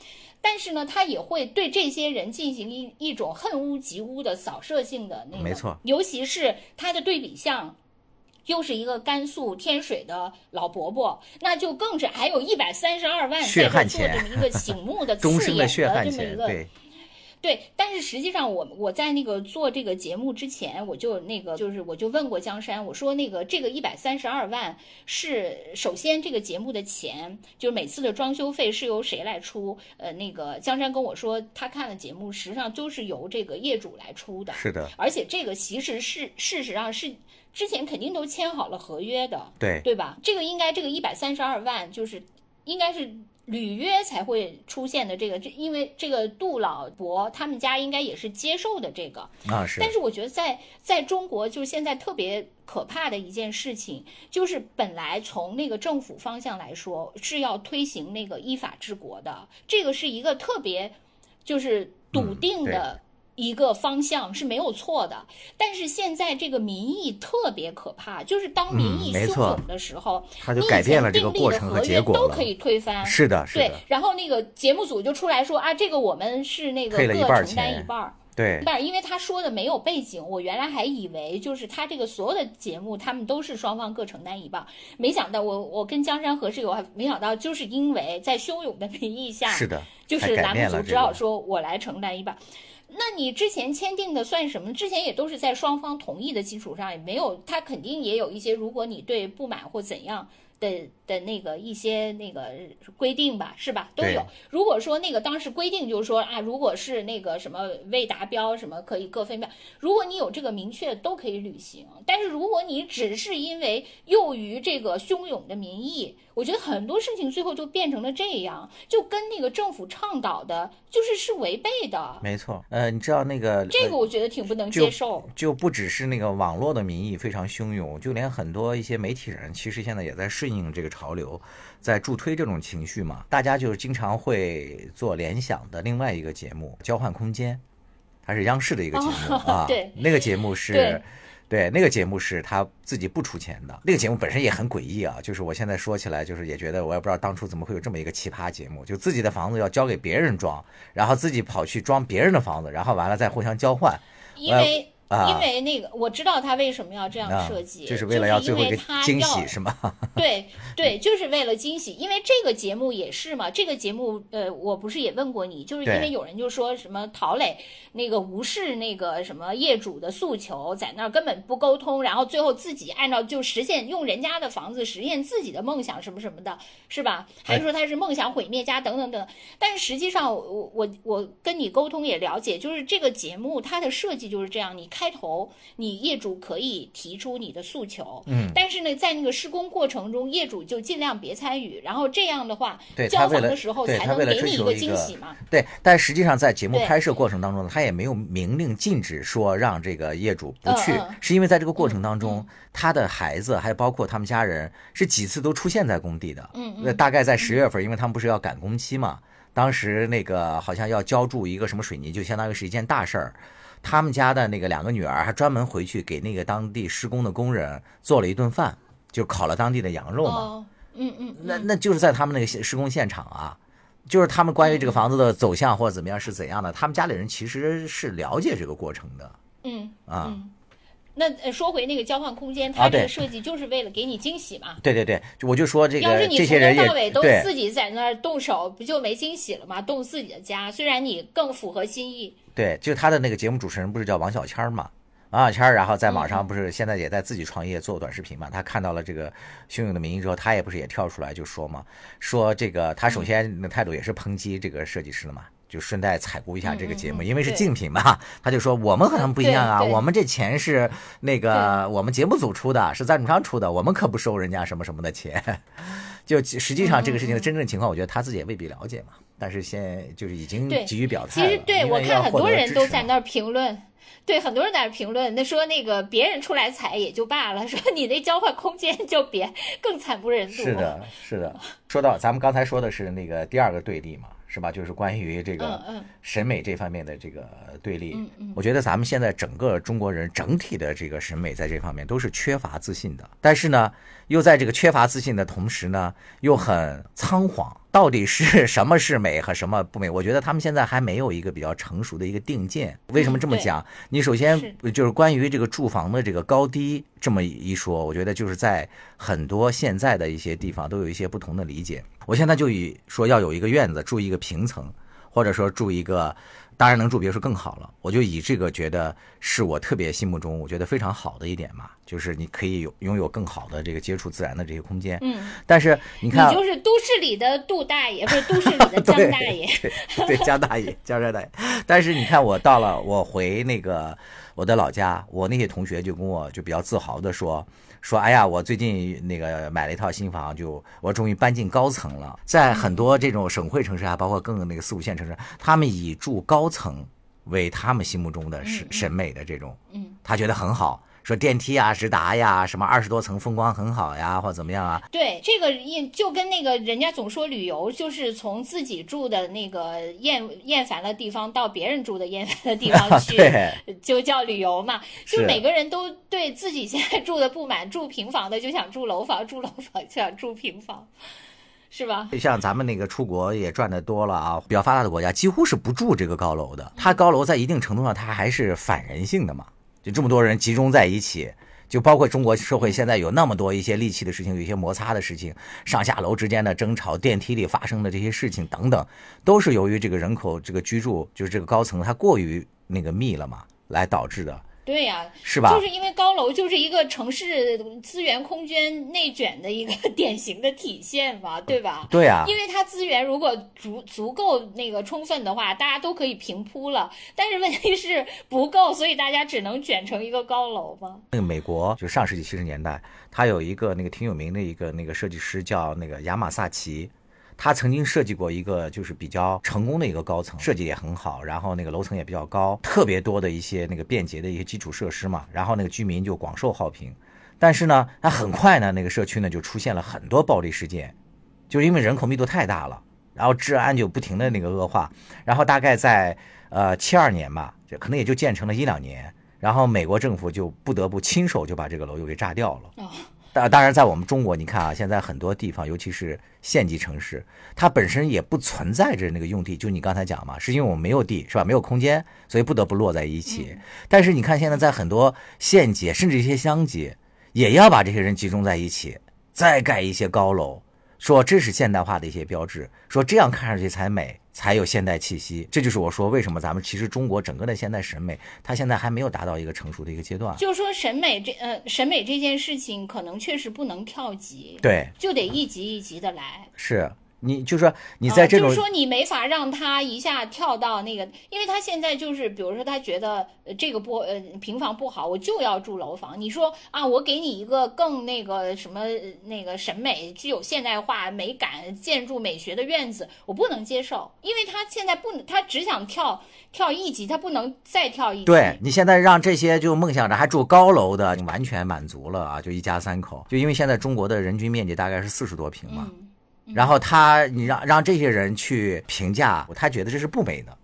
但是呢，他也会对这些人进行一一种恨屋及乌的扫射性的那个，没错尤其是他的对比项，又是一个甘肃天水的老伯伯，那就更是还有一百三十二万在这做这么一个醒目的 [laughs] 刺眼的这么一个对对，但是实际上我我在那个做这个节目之前，我就那个就是我就问过江山，我说那个这个一百三十二万是首先这个节目的钱，就是每次的装修费是由谁来出？呃，那个江山跟我说，他看的节目，实际上都是由这个业主来出的。是的，而且这个其实是事实上是之前肯定都签好了合约的，对对吧？这个应该这个一百三十二万就是应该是。履约才会出现的这个，这因为这个杜老伯他们家应该也是接受的这个啊，是。但是我觉得在在中国，就是现在特别可怕的一件事情，就是本来从那个政府方向来说是要推行那个依法治国的，这个是一个特别就是笃定的。一个方向是没有错的，但是现在这个民意特别可怕，就是当民意汹涌的时候，他就改变了这个过程和结果都可以推翻。是的，是的。对，然后那个节目组就出来说啊，这个我们是那个各承担一半儿。对，但是因为他说的没有背景，我原来还以为就是他这个所有的节目，他们都是双方各承担一半，没想到我我跟江山合适，我还没想到就是因为在汹涌的民意下，是的，就是栏目组只好说我来承担一半。那你之前签订的算什么？之前也都是在双方同意的基础上，也没有他肯定也有一些，如果你对不满或怎样。的的那个一些那个规定吧，是吧？都有。如果说那个当时规定就是说啊，如果是那个什么未达标，什么可以各分票。如果你有这个明确，都可以履行。但是如果你只是因为囿于这个汹涌的民意，我觉得很多事情最后就变成了这样，就跟那个政府倡导的，就是是违背的。没错。呃，你知道那个这个，我觉得挺不能接受。就不只是那个网络的民意非常汹涌，就连很多一些媒体人，其实现在也在顺。应这个潮流，在助推这种情绪嘛，大家就是经常会做联想的另外一个节目《交换空间》，它是央视的一个节目啊。对，那个节目是，对，那个节目是他自己不出钱的。那个节目本身也很诡异啊，就是我现在说起来，就是也觉得我也不知道当初怎么会有这么一个奇葩节目，就自己的房子要交给别人装，然后自己跑去装别人的房子，然后完了再互相交换，因为。因为那个我知道他为什么要这样设计，就是为了要最后一个惊喜是吗？[laughs] 对对，就是为了惊喜。因为这个节目也是嘛，这个节目呃，我不是也问过你，就是因为有人就说什么陶磊那个无视那个什么业主的诉求，在那儿根本不沟通，然后最后自己按照就实现用人家的房子实现自己的梦想什么什么的，是吧？还是说他是梦想毁灭家等等等？但是实际上，我我我跟你沟通也了解，就是这个节目它的设计就是这样，你看。开头你业主可以提出你的诉求，嗯，但是呢，在那个施工过程中，业主就尽量别参与，然后这样的话，对交房的时候才能给你一个惊喜嘛。对，但实际上在节目拍摄过程当中呢，他也没有明令禁止说让这个业主不去，是因为在这个过程当中，他的孩子还有包括他们家人是几次都出现在工地的，嗯嗯，大概在十月份，因为他们不是要赶工期嘛，当时那个好像要浇筑一个什么水泥，就相当于是一件大事儿。他们家的那个两个女儿还专门回去给那个当地施工的工人做了一顿饭，就烤了当地的羊肉嘛。嗯嗯，那那就是在他们那个施工现场啊，就是他们关于这个房子的走向或者怎么样是怎样的，他们家里人其实是了解这个过程的。嗯啊。那说回那个交换空间，它这个设计就是为了给你惊喜嘛？对对对，我就说这个，要是你从头到尾都自己在那儿动手，不就没惊喜了吗？动自己的家，虽然你更符合心意。对，就他的那个节目主持人不是叫王小谦嘛？王小谦，然后在网上不是现在也在自己创业做短视频嘛？他看到了这个汹涌的民意之后，他也不是也跳出来就说嘛，说这个他首先的态度也是抨击这个设计师的嘛。就顺带采购一下这个节目，因为是竞品嘛，他就说我们和他们不一样啊，我们这钱是那个我们节目组出的，是赞助商出的，我们可不收人家什么什么的钱。[laughs] 就实际上这个事情的真正情况，我觉得他自己也未必了解嘛。但是现在就是已经急于表态了。其实对我看很多人都在那儿评论，对很多人在那儿评论，那说那个别人出来踩也就罢了，[laughs] 说你那交换空间就别更惨不忍睹。是的，是的。说到咱们刚才说的是那个第二个对立嘛。是吧？就是关于这个审美这方面的这个对立，我觉得咱们现在整个中国人整体的这个审美在这方面都是缺乏自信的。但是呢，又在这个缺乏自信的同时呢，又很仓皇。到底是 [laughs] 什么是美和什么不美？我觉得他们现在还没有一个比较成熟的一个定见。为什么这么讲？你首先就是关于这个住房的这个高低这么一说，我觉得就是在很多现在的一些地方都有一些不同的理解。我现在就以说要有一个院子住一个平层，或者说住一个当然能住别墅更好了。我就以这个觉得是我特别心目中我觉得非常好的一点嘛，就是你可以有拥有更好的这个接触自然的这些空间。嗯，但是你看你，就是都市里的杜大爷，不是都市里的 [laughs] 江大爷。对对，江大爷，江山大爷。但是你看，我到了，我回那个我的老家，我那些同学就跟我就比较自豪的说说，哎呀，我最近那个买了一套新房，就我终于搬进高层了。在很多这种省会城市啊，包括更那个四五线城市，他们以住高层为他们心目中的审审美的这种，嗯，他觉得很好。说电梯啊、直达呀，什么二十多层风光很好呀，或者怎么样啊？对，这个印就跟那个人家总说旅游就是从自己住的那个厌厌烦的地方到别人住的厌烦的地方 [laughs] 去，就叫旅游嘛。就每个人都对自己现在住的不满，住平房的就想住楼房，住楼房就想住平房，是吧？像咱们那个出国也赚的多了啊，比较发达的国家几乎是不住这个高楼的。它高楼在一定程度上，它还是反人性的嘛。就这么多人集中在一起，就包括中国社会现在有那么多一些戾气的事情，有一些摩擦的事情，上下楼之间的争吵，电梯里发生的这些事情等等，都是由于这个人口这个居住就是这个高层它过于那个密了嘛，来导致的。对呀、是吧就是因为高楼就是一个城市资源空间内卷的一个 [laughs] 典型的体现嘛，对吧？对啊，因为它资源如果足足够那个充分的话，大家都可以平铺了。但是问题是不够，所以大家只能卷成一个高楼嘛。那个美国就上世纪七十年代，他有一个那个挺有名的一个那个设计师叫那个亚马萨奇，他曾经设计过一个就是比较成功的一个高层，设计也很好，然后那个楼层也比较高，特别多的一些那个便捷的一些基础设施嘛，然后那个居民就广受好评。但是呢，他很快呢，那个社区呢就出现了很多暴力事件，就是因为人口密度太大了，然后治安就不停的那个恶化，然后大概在呃七二年吧，这可能也就建成了一两年，然后美国政府就不得不亲手就把这个楼又给炸掉了。当当然，在我们中国，你看啊，现在很多地方，尤其是县级城市，它本身也不存在着那个用地，就你刚才讲嘛，是因为我们没有地，是吧？没有空间，所以不得不落在一起。但是你看，现在在很多县级，甚至一些乡级，也要把这些人集中在一起，再盖一些高楼，说这是现代化的一些标志，说这样看上去才美，才有现代气息。这就是我说为什么咱们其实中国整个的现代审美，它现在还没有达到一个成熟的一个阶段。就是说审美这呃审美这件事情，可能确实不能跳级，对，就得一级一级的来。是你就说你在这种、啊就是说你没法让他一下跳到那个，因为他现在就是，比如说他觉得呃这个不呃平房不好，我就要住楼房。你说啊，我给你一个更那个什么呃那个审美具有现代化美感、建筑美学的院子，我不能接受，因为他现在不能，他只想跳跳一级，他不能再跳一级。对你现在让这些就梦想着还住高楼的，你完全满足了啊！就一家三口，就因为现在中国的人均面积大概是四十多平嘛，嗯然后他你让让这些人去评价，他觉得这是不美的，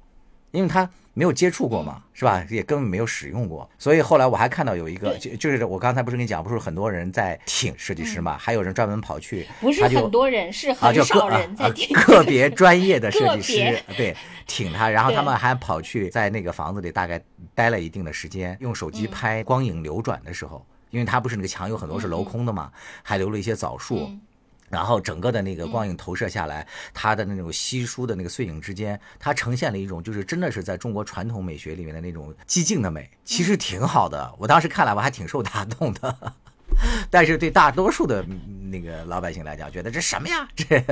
因为他没有接触过嘛，是吧？也根本没有使用过，所以后来我还看到有一个，就就是我刚才不是跟你讲，不是很多人在挺设计师嘛，还有人专门跑去，不是他就很多人，是啊，就个很少人在挺。[laughs] 个别专业的设计师 [laughs] 对挺他，然后他们还跑去在那个房子里大概待了一定的时间，用手嗯。机拍光影流转的时候，因为它不是那个墙有很多是镂空的嘛，还留了一些枣树。嗯然后整个的那个光影投射下来，它的那种稀疏的那个碎影之间，它呈现了一种就是真的是在中国传统美学里面的那种寂静的美，其实挺好的。我当时看来我还挺受打动的，[laughs] 但是对大多数的嗯那个老百姓来讲，觉得这什么呀？这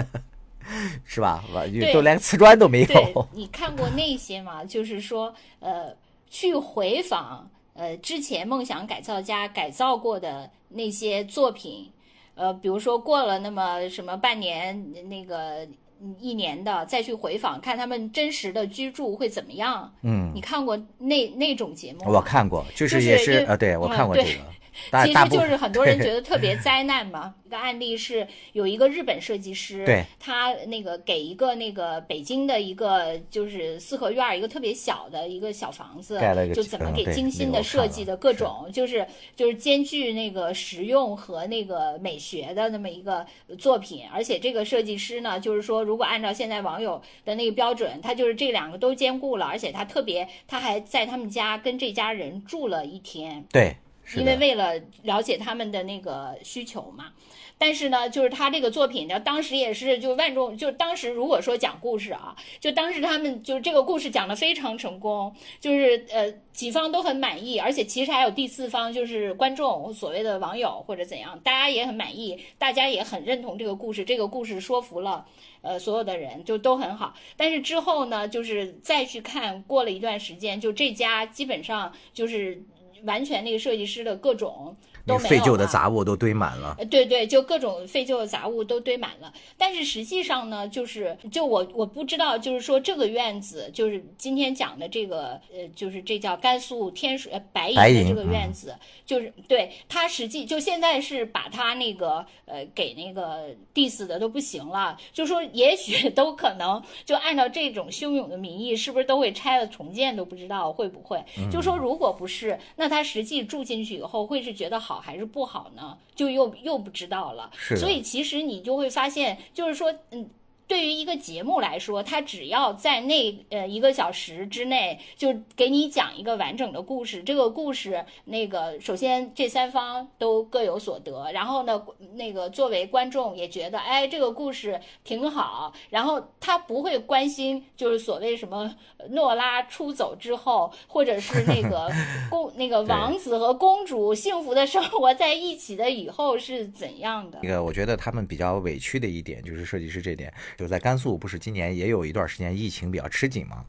[laughs] 是吧？我对都连瓷砖都没有。你看过那些吗？就是说，呃，去回访呃之前梦想改造家改造过的那些作品，呃，比如说过了那么什么半年那个嗯一年的，再去回访看他们真实的居住会怎么样？嗯，你看过那那种节目吗？我看过，就就是也是就呃，对我看过这个。[laughs] 其实就是很多人觉得特别 [laughs] 灾难嘛。一个案例是有一个日本设计师，对他那个给一个那个北京的一个就是四合院儿一个特别小的一个小房子就怎么给精心的设计的各种，就是就是兼具那个实用和那个美学的那么一个作品。而且这个设计师呢，就是说如果按照现在网友的那个标准，他就是这两个都兼顾了，而且他特别他还在他们家跟这家人住了一天。对，因为为了了解他们的那个需求嘛。但是呢，就是他这个作品呢，当时也是就万众，就当时如果说讲故事啊，就当时他们就是这个故事讲得非常成功，就是呃几方都很满意，而且其实还有第四方，就是观众所谓的网友或者怎样，大家也很满意，大家也很认同这个故事，这个故事说服了呃所有的人，就都很好。但是之后呢，就是再去看，过了一段时间，就这家基本上就是完全那个设计师的各种。废旧的了杂物都堆满了。呃，对对，就各种废旧的杂物都堆满了。但是实际上呢，就是就我我不知道，就是说这个院子，就是今天讲的这个，呃，就是这叫甘肃天水呃白银的这个院嗯子，就是对它实际就现在是把它那个呃给那个 diss 的都不行了，就说也许都可能就按照这种汹涌的民意，是不是都会拆了重建都不知道会不会？就说如果不是，那他实际住进去以后会是觉得好还是不好呢？就又又不知道了。是所以其实你就会发现，就是说，嗯。对于一个节目来说，它只要在那呃一个小时之内，就给你讲一个完整的故事。这个故事，那个首先这三方都各有所得，然后呢，那个作为观众也觉得，哎，这个故事挺好。然后他不会关心，就是所谓什么呃诺拉出走之后，或者是那个 [laughs] 公那个王子和公主幸福的生活在一起的以后是怎样的那。个，我觉得他们比较委屈的一点就是设计师这点，就在甘肃，不是今年也有一段时间疫情比较吃紧嘛，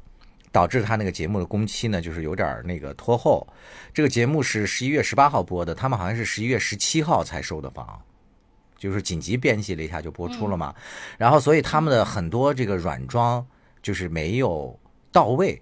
导致他那个节目的工期呢，就是有点那个拖后。这个节目是十一月十八号播的，他们好像是十一月十七号才收的房，就是紧急编辑了一下就播出了嘛。然后，所以他们的很多这个软装就是没有到位，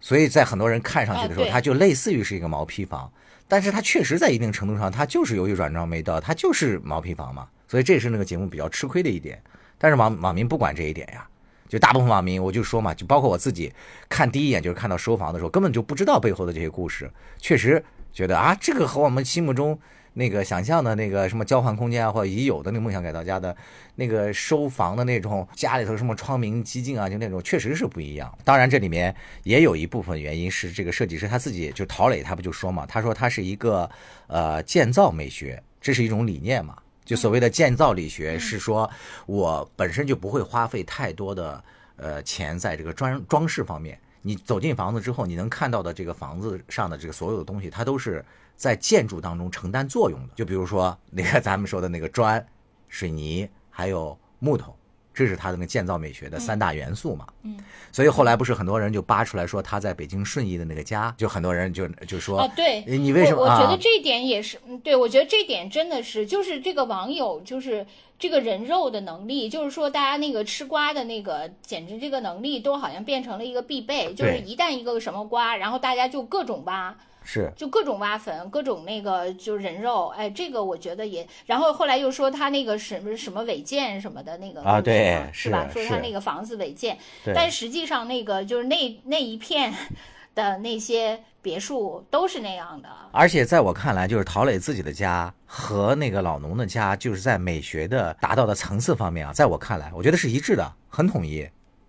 所以在很多人看上去的时候，啊它就类似于是一个毛坯房。但是它确实在一定程度上，它就是由于软装没到，它就是毛坯房嘛，所以这是那个节目比较吃亏的一点。但是网网民不管这一点呀，就大部分网民，我就说嘛，就包括我自己，看第一眼就是看到收房的时候，根本就不知道背后的这些故事，确实觉得啊，这个和我们心目中那个想象的那个什么交换空间啊，或者已有的那个梦想改造家的那个收房的那种家里头什么窗明几净啊，就那种确实是不一样。当然这里面也有一部分原因是这个设计师他自己就陶磊他不就说嘛，他说他是一个呃建造美学，这是一种理念嘛。就所谓的建造力学是说，我本身就不会花费太多的呃钱在这个装装饰方面。你走进房子之后，你能看到的这个房子上的这个所有的东西，它都是在建筑当中承担作用的。就比如说那个咱们说的那个砖、水泥还有木头，这是他的那个建造美学的三大元素嘛。嗯，所以后来不是很多人就扒出来说他在北京顺义的那个家，就很多人就就说哦，对，你为什么我？我觉啊得这点也是，嗯，对，我觉得这点真的是，就是这个网友，就是这个人肉的能力，就是说大家那个吃瓜的那个，简直这个能力都好像变成了一个必备，就是一旦一个什么瓜，然后大家就各种挖。是就各种挖坟，各种那个就人肉，哎，这个我觉得也，然后后来又说他那个什么什么违建什么的那个啊对嘛是吧？说他那个房子违建，但实际上那个就是那那一片 [laughs] 的那些别墅都是那样的，而且在我看来，就是陶磊自己的家和那个老农的家，就是在美学的达到的层次方面啊，在我看来，我觉得是一致的，很统一，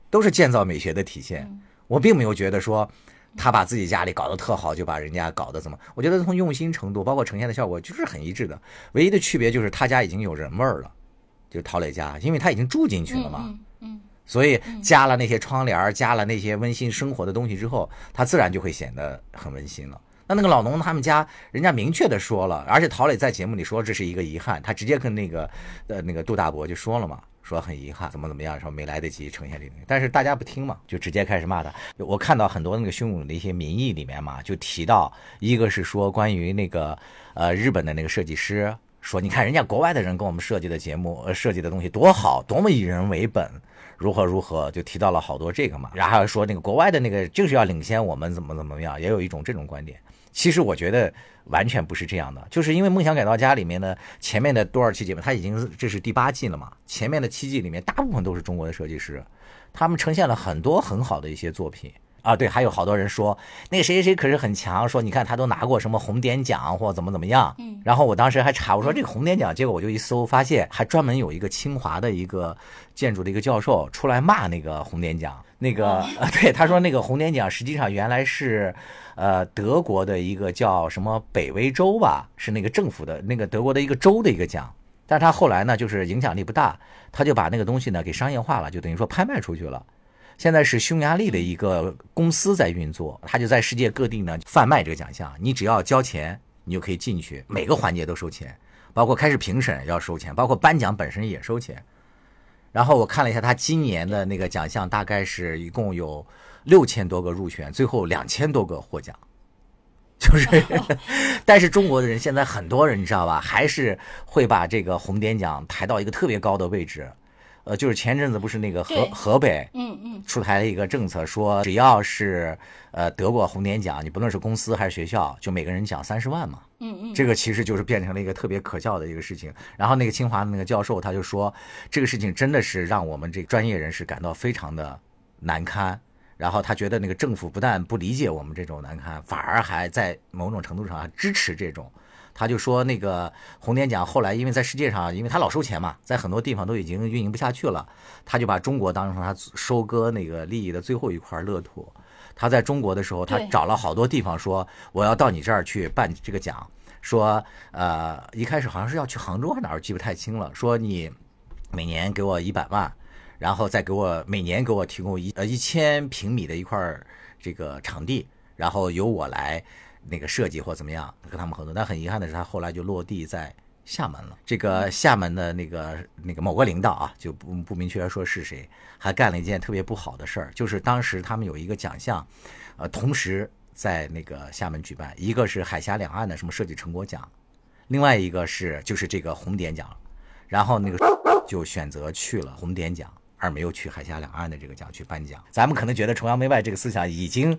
都是建造美学的体现。嗯我并没有觉得说他把自己家里搞得特好，就把人家搞得怎么？我觉得从用心程度，包括呈现的效果，就是很一致的。唯一的区别就是他家已经有人味儿了，就是陶磊家，因为他已经住进去了嘛。嗯嗯所以加了那些窗帘，加了那些温馨生活的东西之后，他自然就会显得很温馨了。那那个老农他们家，人家明确的说了，而且陶磊在节目里说这是一个遗憾，他直接跟那个呃那个杜大伯就说了嘛，说很遗憾，怎么怎么样，说没来得及呈现这个，但是大家不听嘛，就直接开始骂他。我看到很多那个汹涌的一些民意里面嘛，就提到一个是说关于那个呃日本的那个设计师。说，你看人家国外的人给我们设计的节目，呃，设计的东西多好，多么以人为本，如何如何，就提到了好多这个嘛。然后说那个国外的那个就是要领先我们怎么怎么样，也有一种这种观点。其实我觉得完全不是这样的，就是因为《梦想改造家》里面呢，前面的多少期节目，它已经这是第八季了嘛，前面的七季里面大部分都是中国的设计师，他们呈现了很多很好的一些作品。啊，对，还有好多人说那个谁谁谁可是很强，说你看他都拿过什么红点奖或怎么怎么样。嗯，然后我当时还查，我说这个红点奖，结果我就一搜，发现还专门有一个清华的一个建筑的一个教授出来骂那个红点奖。那个啊，[laughs] 对，他说那个红点奖实际上原来是，呃，德国的一个叫什么北威州吧，是那个政府的那个德国的一个州的一个奖。但是他后来呢，就是影响力不大，他就把那个东西呢给商业化了，就等于说拍卖出去了。现在是匈牙利的一个公司在运作，他就在世界各地呢贩卖这个奖项。你只要交钱，你就可以进去，每个环节都收钱，包括开始评审要收钱，包括颁奖本身也收钱。然后我看了一下他今年的那个奖项，大概是一共有六千多个入选，最后两千多个获奖。就是，[laughs] 但是中国的人现在很多人你知道吧，还是会把这个红点奖抬到一个特别高的位置。呃，就是前阵子不是那个河河北，嗯嗯，出台了一个政策，说只要是呃得过红点奖，你不论是公司还是学校，就每个人奖三十万嘛。嗯嗯，这个其实就是变成了一个特别可笑的一个事情。然后那个清华的那个教授他就说，这个事情真的是让我们这个专业人士感到非常的难堪。然后他觉得那个政府不但不理解我们这种难堪，反而还在某种程度上支持这种。他就说那个红点奖后来因为在世界上，因为他老收钱嘛，在很多地方都已经运营不下去了，他就把中国当成他收割那个利益的最后一块乐土。他在中国的时候，他找了好多地方说我要到你这儿去办这个奖，说呃一开始好像是要去杭州还是哪儿，记不太清了。说你每年给我一百万，然后再给我每年给我提供一呃一千平米的一块这个场地，然后由我来。那个设计或怎么样跟他们合作，但很遗憾的是，他后来就落地在厦门了。这个厦门的那个那个某个领导啊，就不不明确说是谁，还干了一件特别不好的事儿，就是当时他们有一个奖项，呃，同时在那个厦门举办，一个是海峡两岸的什么设计成果奖，另外一个是就是这个红点奖，然后那个就选择去了红点奖，而没有去海峡两岸的这个奖去颁奖。咱们可能觉得崇洋媚外这个思想已经。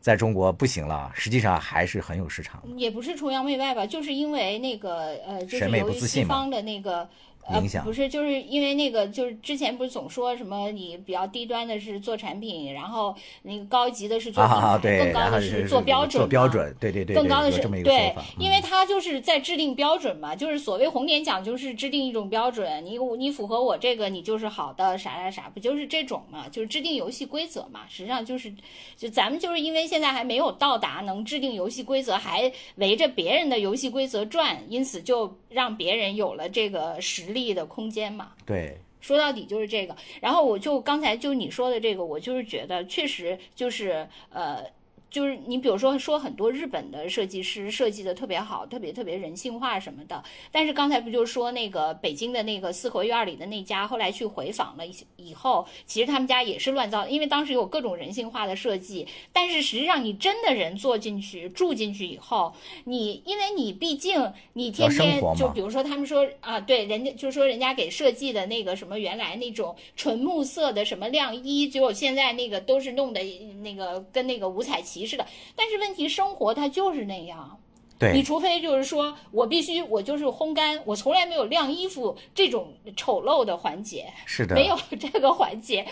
在中国不行了，实际上还是很有市场。也不是崇洋媚外吧，就是因为那个呃，就是由于西方的那个。影响不是，就是因为那个，就是之前不是总说什么你比较低端的是做产品，然后那个高级的是做品牌，更高的是做标准。做标准，对对对，更高的是对，因为他就是在制定标准嘛，就是所谓红点奖就是制定一种标准，你你符合我这个，你就是好的，啥啥啥，不就是这种嘛？就是制定游戏规则嘛。实际上就是，就咱们就是因为现在还没有到达能制定游戏规则，还围着别人的游戏规则转，因此就让别人有了这个实。力的空间嘛，对，说到底就是这个。然后我就刚才就你说的这个，我就是觉得确实就是呃。就是你比如说说很多日本的设计师设计的特别好，特别特别人性化什么的。但是刚才不就说那个北京的那个四合院里的那家，后来去回访了以后，其实他们家也是乱造，因为当时有各种人性化的设计。但是实际上你真的人坐进去住进去以后，你因为你毕竟你天天就比如说他们说啊，对，人家就是说人家给设计的那个什么原来那种纯木色的什么晾衣，结果现在那个都是弄的那个跟那个五彩旗。是的，但是问题生活它就是那样，对。你除非就是说我必须我就是烘干，我从来没有晾衣服这种丑陋的环节，是的，没有这个环节。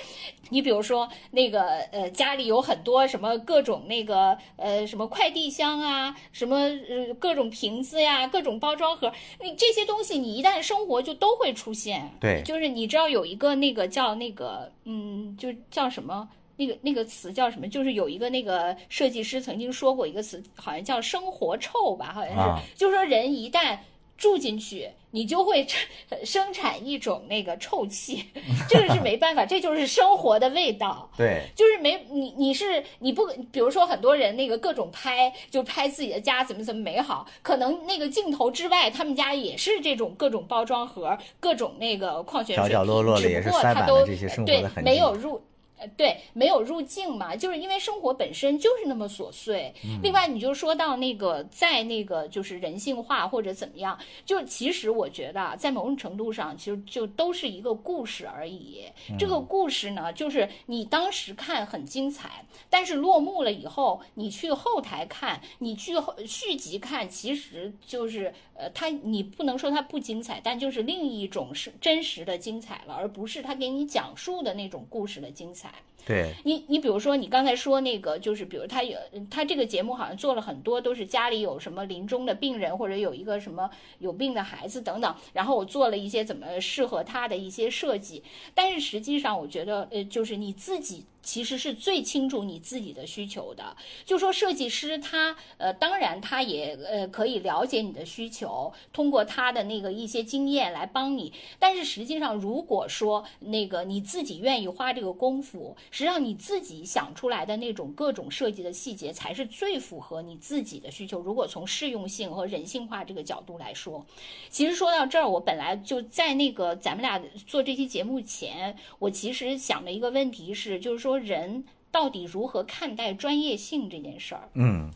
你比如说那个呃家里有很多什么各种那个呃什么快递箱啊，什么呃各种瓶子呀，各种包装盒，你这些东西你一旦生活就都会出现，对，就是你知道有一个那个叫那个嗯，就叫什么？那个那个词叫什么？就是有一个那个设计师曾经说过一个词，好像叫“生活臭”吧，好像是，就是说人一旦住进去，你就会 [laughs] 生产一种那个臭气，[laughs] 这个是没办法，这就是生活的味道。对，就是没你你是你不，比如说很多人那个各种拍，就拍自己的家怎么怎么美好，可能那个镜头之外，他们家也是这种各种包装盒，各种那个矿泉水，角角落落的也是塞满了这些生活的痕迹，没有入。呃，对，没有入境嘛，就是因为生活本身就是那么琐碎。另外，你就说到那个，在那个就是人性化或者怎么样，就其实我觉得，在某种程度上，其实就都是一个故事而已。这个故事呢，就是你当时看很精彩，但是落幕了以后，你去后台看，你去后续集看，其实就是呃，它你不能说它不精彩，但就是另一种是真实的精彩了，而不是他给你讲述的那种故事的精彩。对，你你比如说，你刚才说那个，就是比如他有他这个节目好像做了很多，都是家里有什么临终的病人，或者有一个什么有病的孩子等等，然后我做了一些怎么适合他的一些设计。但是实际上，我觉得呃，就是你自己。其实是最清楚你自己的需求的。就说设计师他呃，当然他也呃可以了解你的需求，通过他的那个一些经验来帮你。但是实际上，如果说那个你自己愿意花这个功夫，实际上你自己想出来的那种各种设计的细节，才是最符合你自己的需求。如果从适用性和人性化这个角度来说，其实说到这儿，我本来就在那个咱们俩做这期节目前，我其实想的一个问题是，就是说。人到底如何看待专业性这件事儿？嗯，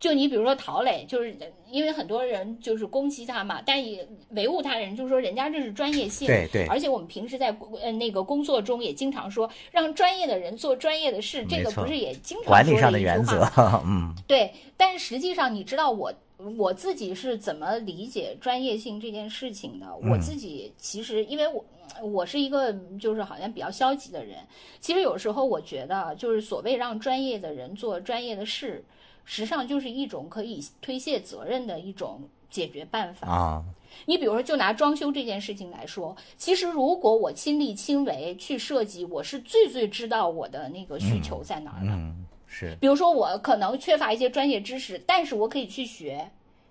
就你比如说陶磊，就是因为很多人就是攻击他嘛，但也维护他人，就是说人家这是专业性。对对。而且我们平时在呃那个工作中也经常说，让专业的人做专业的事，这个不是也经常管理上的原则？嗯，[laughs] 对。但是实际上，你知道我我自己是怎么理解专业性这件事情的？我自己其实因为我。我是一个就是好像比较消极的人，其实有时候我觉得，就是所谓让专业的人做专业的事，实际上就是一种可以推卸责任的一种解决办法啊。你比如说，就拿装修这件事情来说，其实如果我亲力亲为去设计，我是最最知道我的那个需求在哪儿的。嗯，是。比如说我可能缺乏一些专业知识，但是我可以去学。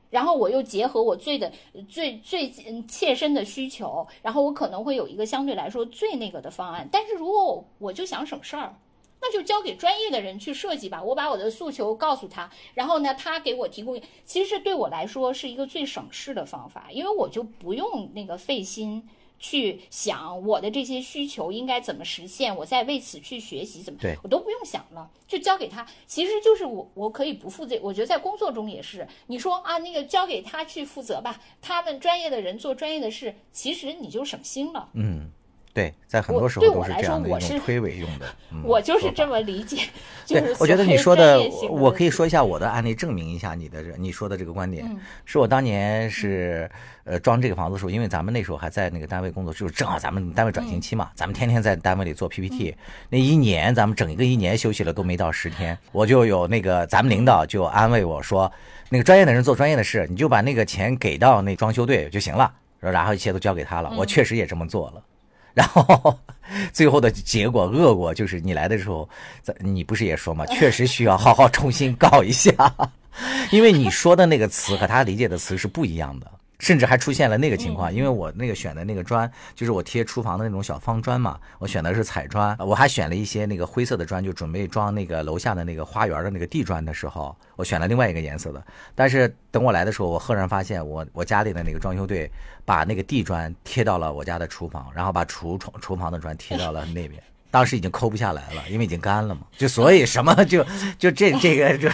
然后我又结合我最的最最切身的需求，然后我可能会有一个相对来说最那个的方案。但是如果我我就想省事儿，那就交给专业的人去设计吧。我把我的诉求告诉他，然后呢，他给我提供，其实对我来说是一个最省事的方法，因为我就不用那个费心。去想我的这些需求应该怎么实现，我再为此去学习怎么，我都不用想了，就交给他。其实就是我我可以不负责，我觉得在工作中也是。你说啊，那个交给他去负责吧，他们专业的人做专业的事，其实你就省心了。嗯。对，在很多时候都是这样的一种推诿用的。[laughs] 我就是这么理解。[laughs] 对，我觉得你说的，我可以说一下我的案例，证明一下你的这你说的这个观点。是我当年是呃装这个房子的时候，因为咱们那时候还在那个单位工作，就是正好咱们单位转型期嘛，咱们天天在单位里做 PPT。那一年咱们整一个一年休息了都没到十天，我就有那个咱们领导就安慰我说，那个专业的人做专业的事，你就把那个钱给到那装修队就行了，然后一切都交给他了。我确实也这么做了。然后，最后的结果恶果就是你来的时候，咱你不是也说吗？[laughs] 确实需要好好重新搞一下，因为你说的那个词和他理解的词是不一样的。甚至还出现了那个情况，因为我那个选的那个砖，就是我贴厨房的那种小方砖嘛，我选的是彩砖，我还选了一些那个灰色的砖，就准备装那个楼下的那个花园的那个地砖的时候，我选了另外一个颜色的。但是等我来的时候，我赫然发现，我我家里的那个装修队把那个地砖贴到了我家的厨房，然后把厨厨厨房的砖贴到了那边。当时已经抠不下来了，因为已经干了嘛，就所以什么 [laughs] 就就这这个就，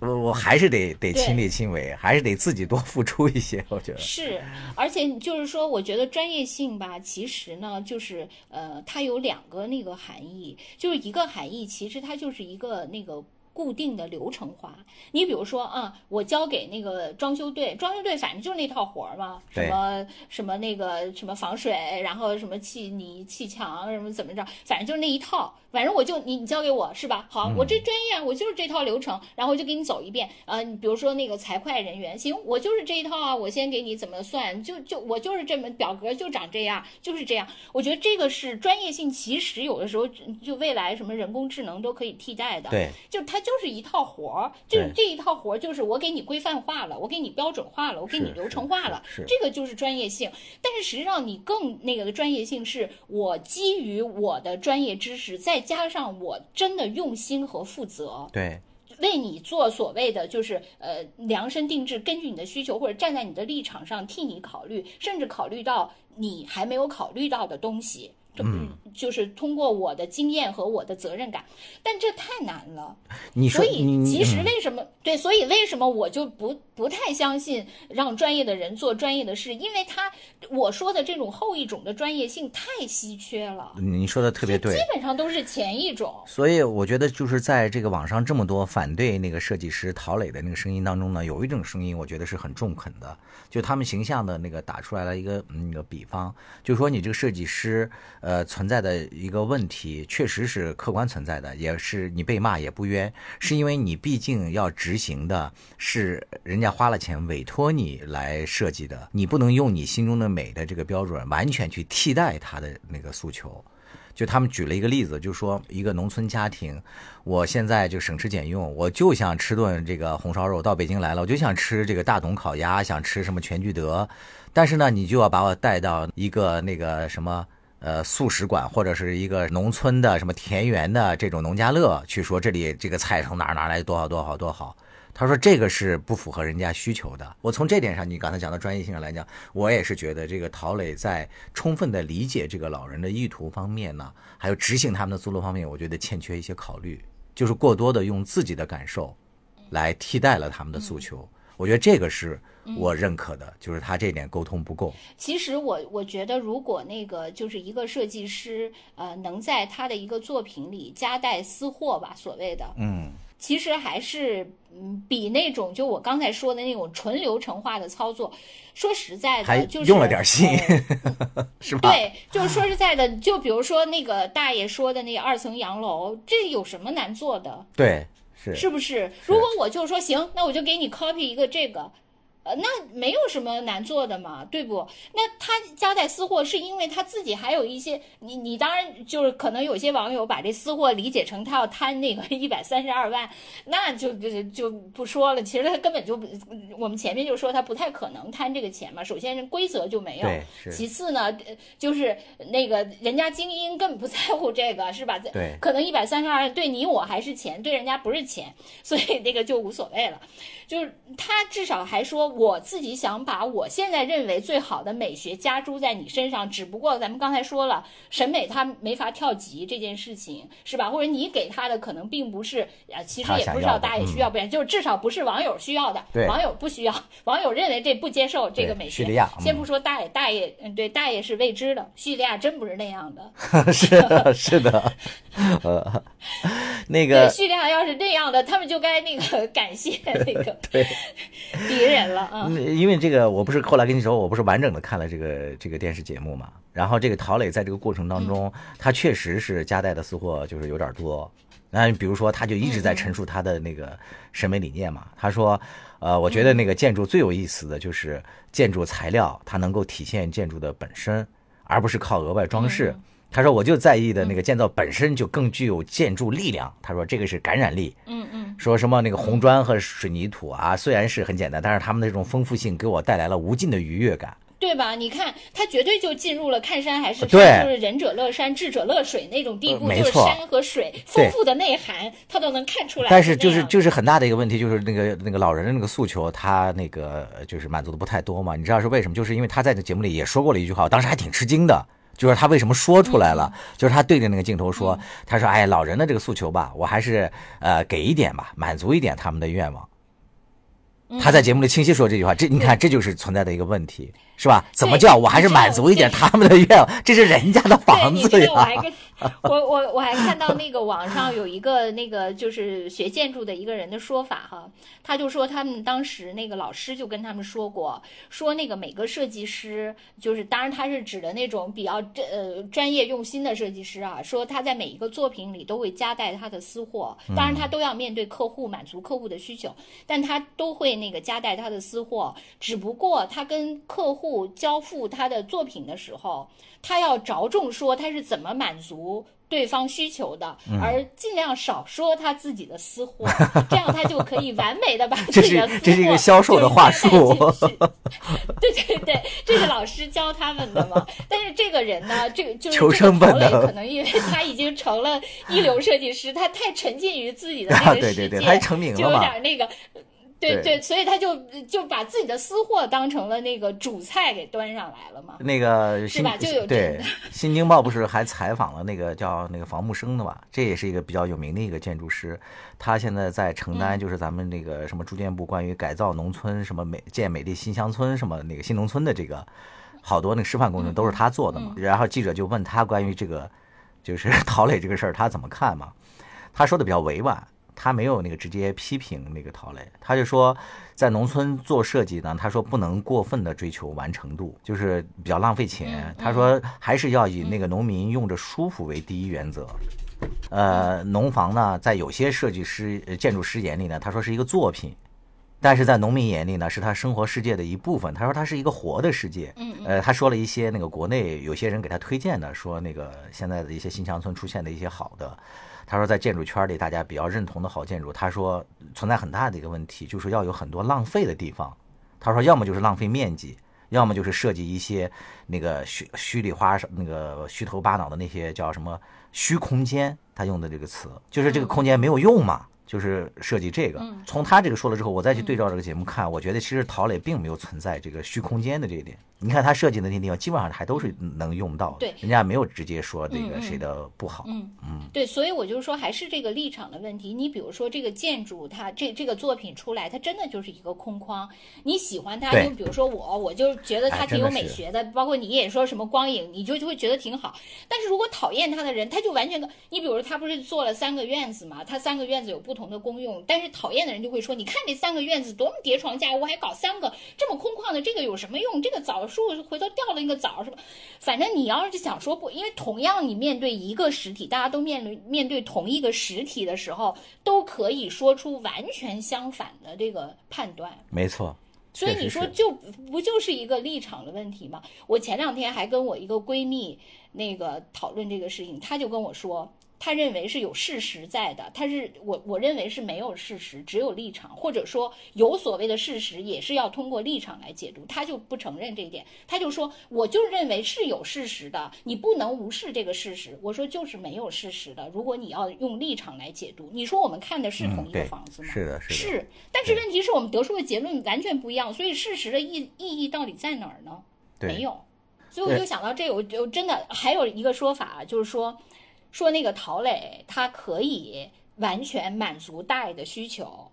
我我还是得得亲力亲为，[laughs] 还是得自己多付出一些，我觉得是，而且就是说，我觉得专业性吧，其实呢，就是呃，它有两个那个含义，就是一个含义，其实它就是一个那个。固定的流程化，你比如说啊，我交给那个装修队，装修队反正就是那套活儿嘛，什么什么那个什么防水，然后什么砌泥砌墙，什么怎么着，反正就是那一套。反正我就你你交给我是吧？好，我这专业我就是这套流程，然后我就给你走一遍。呃，比如说那个财会人员，行，我就是这一套啊，我先给你怎么算，就就我就是这么表格就长这样，就是这样。我觉得这个是专业性，其实有的时候就未来什么人工智能都可以替代的。对，就它就是一套活儿，就是这一套活儿就是我给你规范化了，我给你标准化了，我给你流程化了，这个就是专业性。但是实际上你更那个的专业性是我基于我的专业知识再。加上我真的用心和负责，对，为你做所谓的就是呃量身定制，根据你的需求或者站在你的立场上替你考虑，甚至考虑到你还没有考虑到的东西。嗯，就是通过我的经验和我的责任感，但这太难了。你说，所以其实为什么对？所以为什么我就不不太相信让专业的人做专业的事？因为他我说的这种后一种的专业性太稀缺了。你说的特别对，基本上都是前一种。所以我觉得就是在这个网上这么多反对那个设计师陶磊的那个声音当中呢，有一种声音我觉得是很中肯的，就他们形象的那个打出来了一个那个比方，就说你这个设计师。呃，存在的一个问题，确实是客观存在的，也是你被骂也不冤，是因为你毕竟要执行的是人家花了钱委托你来设计的，你不能用你心中的美的这个标准完全去替代他的那个诉求。就他们举了一个例子，就说一个农村家庭，我现在就省吃俭用，我就想吃顿这个红烧肉。到北京来了，我就想吃这个大董烤鸭，想吃什么全聚德。但是呢，你就要把我带到一个那个什么呃素食馆，或者是一个农村的什么田园的这种农家乐去说这里这个菜从哪儿哪儿来多好多好多好。他说这个是不符合人家需求的。我从这点上，你刚才讲的专业性上来讲，我也是觉得这个陶磊在充分的理解这个老人的意图方面呢，还有执行他们的思路方面，我觉得欠缺一些考虑，就是过多的用自己的感受来替代了他们的诉求。我觉得这个是我认可的，就是他这点沟通不够。其实我我觉得，如果那个就是一个设计师，呃，能在他的一个作品里夹带私货吧，所谓的，嗯。其实还是嗯，比那种就我刚才说的那种纯流程化的操作，说实在的，就是用了点心，[laughs] 是吧？对，就是说实在的，就比如说那个大爷说的那二层洋楼，这有什么难做的？对，是是不是？如果我就说行，那我就给你 copy 一个这个。呃，那没有什么难做的嘛，对不？那他夹带私货是因为他自己还有一些，你你当然就是可能有些网友把这私货理解成他要贪那个一百三十二万，那就就就不说了。其实他根本就我们前面就说他不太可能贪这个钱嘛。首先规则就没有，其次呢，就是那个人家精英根本不在乎这个，是吧？对，可能一百三十二对你我还是钱，对人家不是钱，所以那个就无所谓了。就是他至少还说。我自己想把我现在认为最好的美学加诸在你身上，只不过咱们刚才说了，审美它没法跳级这件事情，是吧？或者你给他的可能并不是，呃，其实也不知道大家也需要不，就是至少不是网友需要的，网友不需要，[laughs] 网友认为这不接受这个美学。先不说大爷，大爷，嗯，对，大爷是未知的，叙利亚真不是那样的。[laughs] 是的，是的，[laughs] 呃，那个叙利亚要是那样的，他们就该那个感谢那个对敌人了。因为这个，我不是后来跟你说，我不是完整的看了这个这个电视节目嘛。然后这个陶磊在这个过程当中，他确实是夹带的私货就是有点多。那比如说，他就一直在陈述他的那个审美理念嘛。他说，呃，我觉得那个建筑最有意思的就是建筑材料，它能够体现建筑的本身，而不是靠额外装饰。他说：“我就在意的那个建造本身就更具有建筑力量。”他说：“这个是感染力。”嗯嗯。说什么那个红砖和水泥土啊，虽然是很简单，但是他们的这种丰富性给我带来了无尽的愉悦感。对吧？你看，他绝对就进入了看山还是山，就是仁者乐山，智者乐水那种地步，就是山和水丰富的内涵，他都能看出来。但是就是就是很大的一个问题，就是那个那个老人的那个诉求，他那个就是满足的不太多嘛。你知道是为什么？就是因为他在这节目里也说过了一句话，我当时还挺吃惊的。就是他为什么说出来了？就是他对着那个镜头说：“他说，哎，老人的这个诉求吧，我还是呃给一点吧，满足一点他们的愿望。”他在节目里清晰说这句话，这你看这就是存在的一个问题，是吧？怎么叫我还是满足一点他们的愿望？这是人家的房子呀。我我我还看到那个网上有一个那个就是学建筑的一个人的说法哈，他就说他们当时那个老师就跟他们说过，说那个每个设计师就是当然他是指的那种比较呃专业用心的设计师啊，说他在每一个作品里都会夹带他的私货，当然他都要面对客户，满足客户的需求，但他都会。那个夹带他的私货，只不过他跟客户交付他的作品的时候，他要着重说他是怎么满足对方需求的，而尽量少说他自己的私货，这样他就可以完美的把自己的私货这是一个销售的话术。[laughs] 对对对，这是老师教他们的嘛。但是这个人呢，这个就是求生本能，可能因为他已经成了一流设计师，他太沉浸于自己的那个世界，就有点那个。对对，所以他就就把自己的私货当成了那个主菜给端上来了嘛。那个是吧？就有对《[laughs] 新京报》不是还采访了那个叫那个房木生的嘛？这也是一个比较有名的一个建筑师，他现在在承担就是咱们那个什么住建部关于改造农村什么美建美丽新乡村什么那个新农村的这个好多那个示范工程都是他做的嘛。然后记者就问他关于这个就是 [laughs] 陶磊这个事儿他怎么看嘛？他说的比较委婉。他没有那个直接批评那个陶磊，他就说在农村做设计呢，他说不能过分的追求完成度，就是比较浪费钱。他说还是要以那个农民用着舒服为第一原则。呃，农房呢，在有些设计师、建筑师眼里呢，他说是一个作品。但是在农民眼里呢，是他生活世界的一部分。他说他是一个活的世界。嗯呃，他说了一些那个国内有些人给他推荐的，说那个现在的一些新乡村出现的一些好的。他说在建筑圈里大家比较认同的好建筑，他说存在很大的一个问题，就是要有很多浪费的地方。他说要么就是浪费面积，要么就是设计一些那个虚虚里花那个虚头巴脑的那些叫什么虚空间。他用的这个词就是这个空间没有用嘛。就是设计这个，从他这个说了之后，我再去对照这个节目看，我觉得其实陶磊并没有存在这个虚空间的这一点。你看他设计的那些地方，基本上还都是能用到的。对，人家没有直接说那个谁的不好。嗯嗯，对，所以我就是说还是这个立场的问题。你比如说这个建筑，它这这个作品出来，它真的就是一个空框。你喜欢它，就比如说我，我就觉得它挺有美学的。包括你也说什么光影，你就就会觉得挺好。但是如果讨厌它的人，他就完全的，你比如他不是做了三个院子嘛？他三个院子有不同的功用，但是讨厌的人就会说，你看这三个院子多么叠床架屋，还搞三个这么空旷的，这个有什么用？这个枣树回头掉。了那个枣是吧？反正你要是想说不，因为同样你面对一个实体，大家都面对面对同一个实体的时候，都可以说出完全相反的这个判断。没错，所以你说就不就是一个立场的问题吗？我前两天还跟我一个闺蜜那个讨论这个事情，她就跟我说。他认为是有事实在的，他是我我认为是没有事实，只有立场，或者说有所谓的事实也是要通过立场来解读。他就不承认这一点，他就说我就认为是有事实的，你不能无视这个事实。我说就是没有事实的，如果你要用立场来解读，你说我们看的是同一个房子吗？是的，是是。但是问题是我们得出的结论完全不一样，所以事实的意意义到底在哪儿呢？没有。所以我就想到这个，我就真的还有一个说法，就是说。说那个陶磊，他可以完全满足大爷的需求，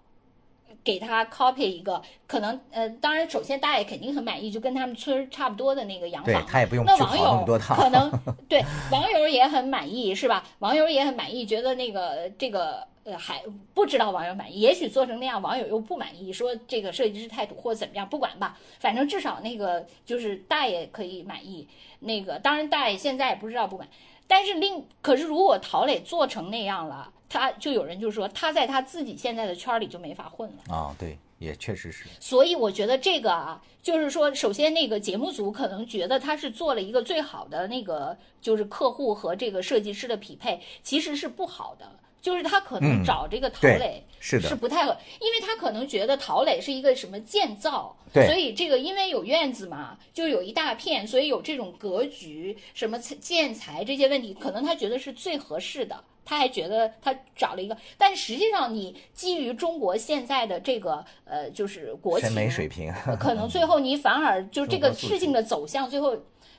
给他 copy 一个可能，呃，当然首先大爷肯定很满意，就跟他们村差不多的那个洋房，他也不用那网友可能 [laughs] 对网友也很满意，是吧？网友也很满意，觉得那个这个呃还不知道网友满意，也许做成那样，网友又不满意，说这个设计师态度或怎么样，不管吧，反正至少那个就是大爷可以满意。那个当然大爷现在也不知道不满。但是另可是，如果陶磊做成那样了，他就有人就说他在他自己现在的圈里就没法混了啊。对，也确实是。所以我觉得这个啊，就是说，首先那个节目组可能觉得他是做了一个最好的那个，就是客户和这个设计师的匹配，其实是不好的。就是他可能找这个陶磊是是不太合，因为他可能觉得陶磊是一个什么建造，对，所以这个因为有院子嘛，就有一大片，所以有这种格局、什么建材这些问题，可能他觉得是最合适的。他还觉得他找了一个，但实际上你基于中国现在的这个呃，就是国情审美水平，可能最后你反而就这个事情的走向最后。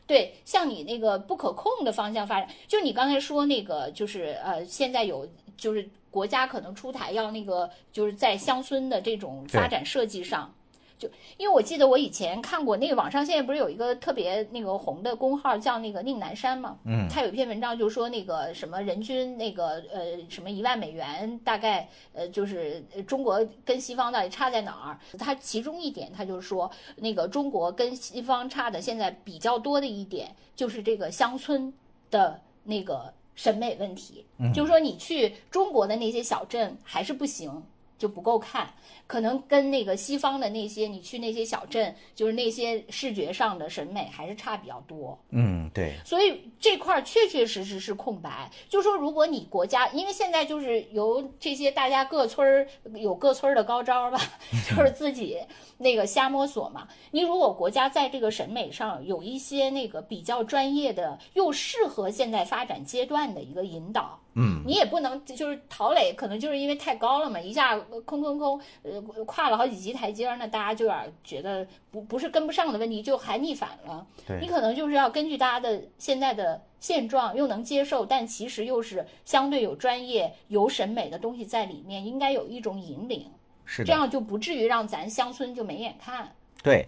对，向你那个不可控的方向发展，就你刚才说那个，就是呃，现在有就是国家可能出台要那个，就是在乡村的这种发展设计上。就因为我记得我以前看过那个网上现在不是有一个特别那个红的公号叫那个宁南山嘛，嗯，他有一篇文章就说那个什么人均那个呃什么一万美元大概呃就是中国跟西方到底差在哪儿？他其中一点他就说那个中国跟西方差的现在比较多的一点就是这个乡村的那个审美问题，就是说你去中国的那些小镇还是不行，就不够看。可能跟那个西方的那些，你去那些小镇，就是那些视觉上的审美还是差比较多。嗯，对。所以这块儿确确实实是空白。就说如果你国家，因为现在就是由这些大家各村儿有各村儿的高招吧，[laughs] 就是自己那个瞎摸索嘛。你如果国家在这个审美上有一些那个比较专业的，又适合现在发展阶段的一个引导。嗯，你也不能就是陶磊，可能就是因为太高了嘛，一下空空空，呃，跨了好几级台阶儿，那大家就有点觉得不不是跟不上的问题，就还逆反了。对，你可能就是要根据大家的现在的现状，又能接受，但其实又是相对有专业、有审美的东西在里面，应该有一种引领，是这样就不至于让咱乡村就没眼看。对，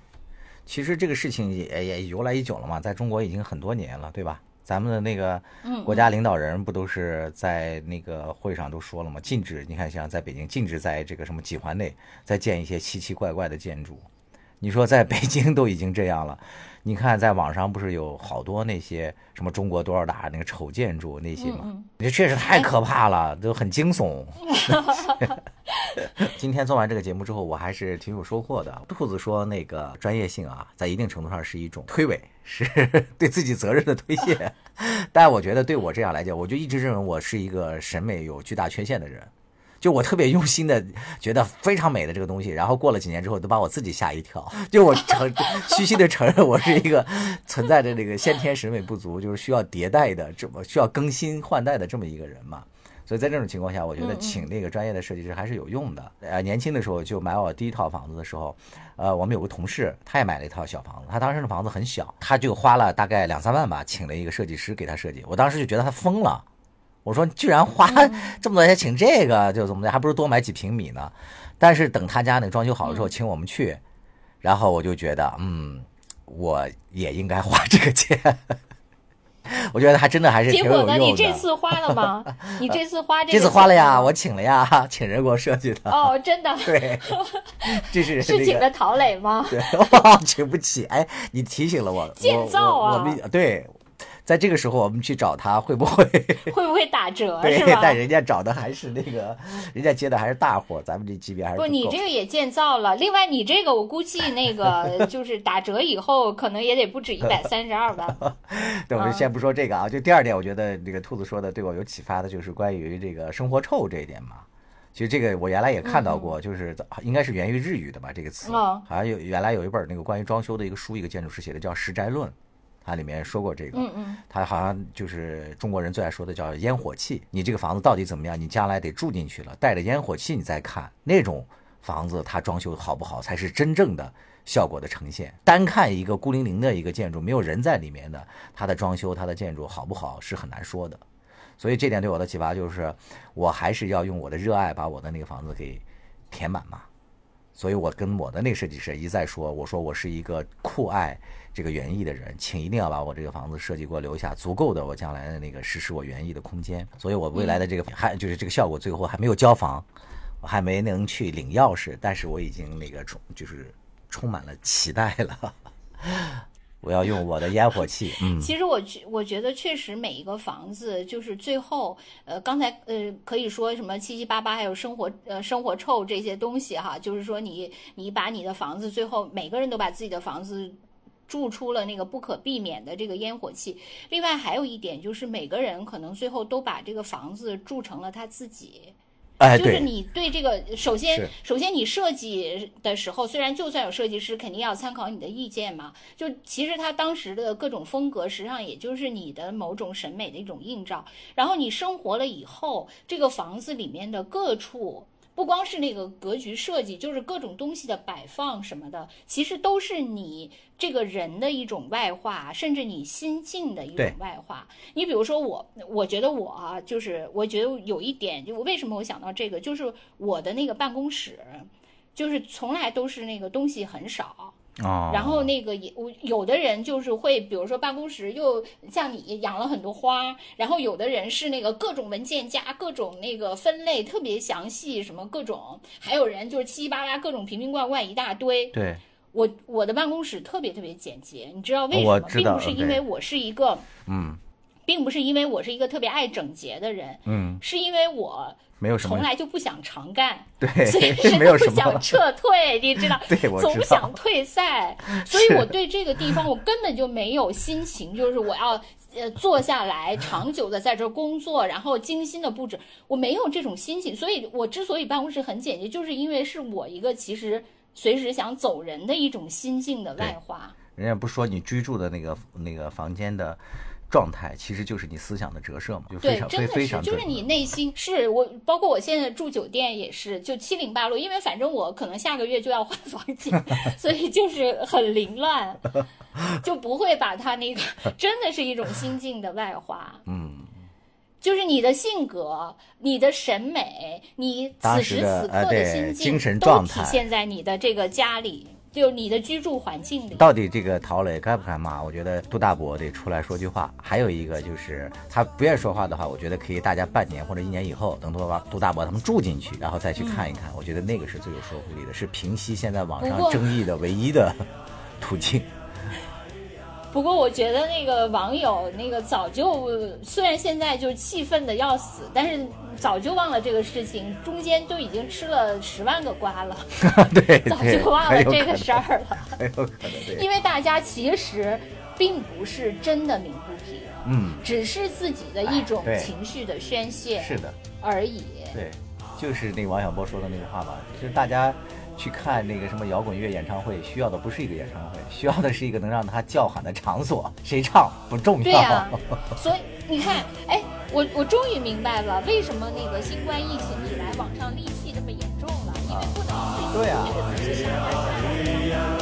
其实这个事情也也由来已久了嘛，在中国已经很多年了，对吧？咱们的那个国家领导人不都是在那个会上都说了吗？禁止，你看像在北京禁止在这个什么几环内再建一些奇奇怪怪的建筑。你说在北京都已经这样了，你看在网上不是有好多那些什么中国多少大那个丑建筑那些吗？这确实太可怕了，都很惊悚。[laughs] [laughs] 今天做完这个节目之后，我还是挺有收获的。兔子说那个专业性啊，在一定程度上是一种推诿，是对自己责任的推卸。[laughs] 但我觉得对我这样来讲，我就一直认为我是一个审美有巨大缺陷的人。就我特别用心的觉得非常美的这个东西，然后过了几年之后，都把我自己吓一跳。[laughs] 就我承虚心的承认，我是一个存在着这个先天审美不足，就是需要迭代的这么需要更新换代的这么一个人嘛。所以在这种情况下，我觉得请那个专业的设计师还是有用的。呃，年轻的时候就买我第一套房子的时候，呃，我们有个同事，他也买了一套小房子，他当时的房子很小，他就花了大概两三万吧，请了一个设计师给他设计。我当时就觉得他疯了。我说居然花 [laughs] 这么多钱请这个就怎么的，还不如多买几平米呢。但是等他家那个装修好了之后，请我们去，然后我就觉得，嗯，我也应该花这个钱。[laughs] 我觉得还真的还是挺有用的。结果呢？你这次花了吗？[laughs] 你这次花这次花了呀，我请了呀，请人给我设计的。哦，真的？对，这是是请的陶磊吗？对，请不起。哎，你提醒了我，建造啊，我们对。在这个时候，我们去找他会不会 [laughs] [laughs] 会不会打折？对，但人家找的还是那个，人家接的还是大货，咱们这级别还是不。你这个也建造了，另外你这个我估计那个 [laughs] 就是打折以后可能也得不止一百三十二万。对，我们先不说这个啊，就第二点，我觉得这个兔子说的对我有启发的，就是关于这个生活臭这一点嘛。其实这个我原来也看到过，就是应该是源于日语的吧，这个词好像有原来有一本那个关于装修的一个书，一个建筑师写的叫《石宅论》。它里面说过这个，嗯嗯，它好像就是中国人最爱说的叫烟火气。你这个房子到底怎么样？你将来得住进去了，带着烟火气你再看那种房子，它装修好不好才是真正的效果的呈现。单看一个孤零零的一个建筑，没有人在里面的，它的装修、它的建筑好不好是很难说的。所以这点对我的启发就是，我还是要用我的热爱把我的那个房子给填满嘛。所以我跟我的那个设计师一再说，我说我是一个酷爱。这个园艺的人，请一定要把我这个房子设计给我留下足够的我将来的那个实施我园艺的空间。所以我未来的这个还就是这个效果，最后还没有交房，我还没能去领钥匙，但是我已经那个充就是充满了期待了。我要用我的烟火气。嗯，[laughs] 其实我觉我觉得确实每一个房子就是最后呃刚才呃可以说什么七七八八还有生活呃生活臭这些东西哈，就是说你你把你的房子最后每个人都把自己的房子。住出了那个不可避免的这个烟火气。另外还有一点就是，每个人可能最后都把这个房子住成了他自己。哎，就是你对这个，首先，首先你设计的时候，虽然就算有设计师，肯定要参考你的意见嘛。就其实他当时的各种风格，实际上也就是你的某种审美的一种映照。然后你生活了以后，这个房子里面的各处。不光是那个格局设计，就是各种东西的摆放什么的，其实都是你这个人的一种外化，甚至你心境的一种外化。你比如说我，我觉得我啊，就是我觉得有一点，就为什么我想到这个，就是我的那个办公室，就是从来都是那个东西很少。然后那个也，我有的人就是会，比如说办公室又像你养了很多花，然后有的人是那个各种文件夹，各种那个分类特别详细，什么各种，[laughs] 还有人就是七七八八各种瓶瓶罐罐一大堆。对，我我的办公室特别特别简洁，你知道为什么？并不是因为我是一个，嗯，并不是因为我是一个特别爱整洁的人，嗯，是因为我。没有什么，从来就不想常干，[laughs] 对，随时都不想撤退，你知道，[laughs] 对，我总想退赛，[laughs] 所以我对这个地方我根本就没有心情，就是我要呃坐下来长久的在这工作，然后精心的布置，我没有这种心情，所以我之所以办公室很简洁，就是因为是我一个其实随时想走人的一种心境的外化。人家不说你居住的那个那个房间的。状态其实就是你思想的折射嘛，就非常非常就是你内心是我，包括我现在住酒店也是，就七零八落，因为反正我可能下个月就要换房间，[laughs] 所以就是很凌乱，就不会把它那个真的是一种心境的外化，嗯，就是你的性格、你的审美、你此时此刻的心境，精神状态都体现在你的这个家里。就你的居住环境里。到底这个陶磊该不该骂？我觉得杜大伯得出来说句话。还有一个就是他不愿意说话的话，我觉得可以大家半年或者一年以后，等杜大杜大伯他们住进去，然后再去看一看。我觉得那个是最有说服力的，是平息现在网上争议的唯一的途径。不过我觉得那个网友那个早就虽然现在就气愤的要死，但是早就忘了这个事情，中间都已经吃了十万个瓜了，[laughs] 对，[laughs] 早就忘了这个事儿了，[laughs] 很有可能，对，因为大家其实并不是真的鸣不平，嗯，只是自己的一种情绪的宣泄，是的，而已，对，就是那个王小波说的那个话吧，就是大家。去看那个什么摇滚乐演唱会，需要的不是一个演唱会，需要的是一个能让他叫喊的场所。谁唱不重要。对呀，所以你看，哎，我我终于明白了，为什么那个新冠疫情以来网上戾气这么严重了，因为不能随便去杀大家。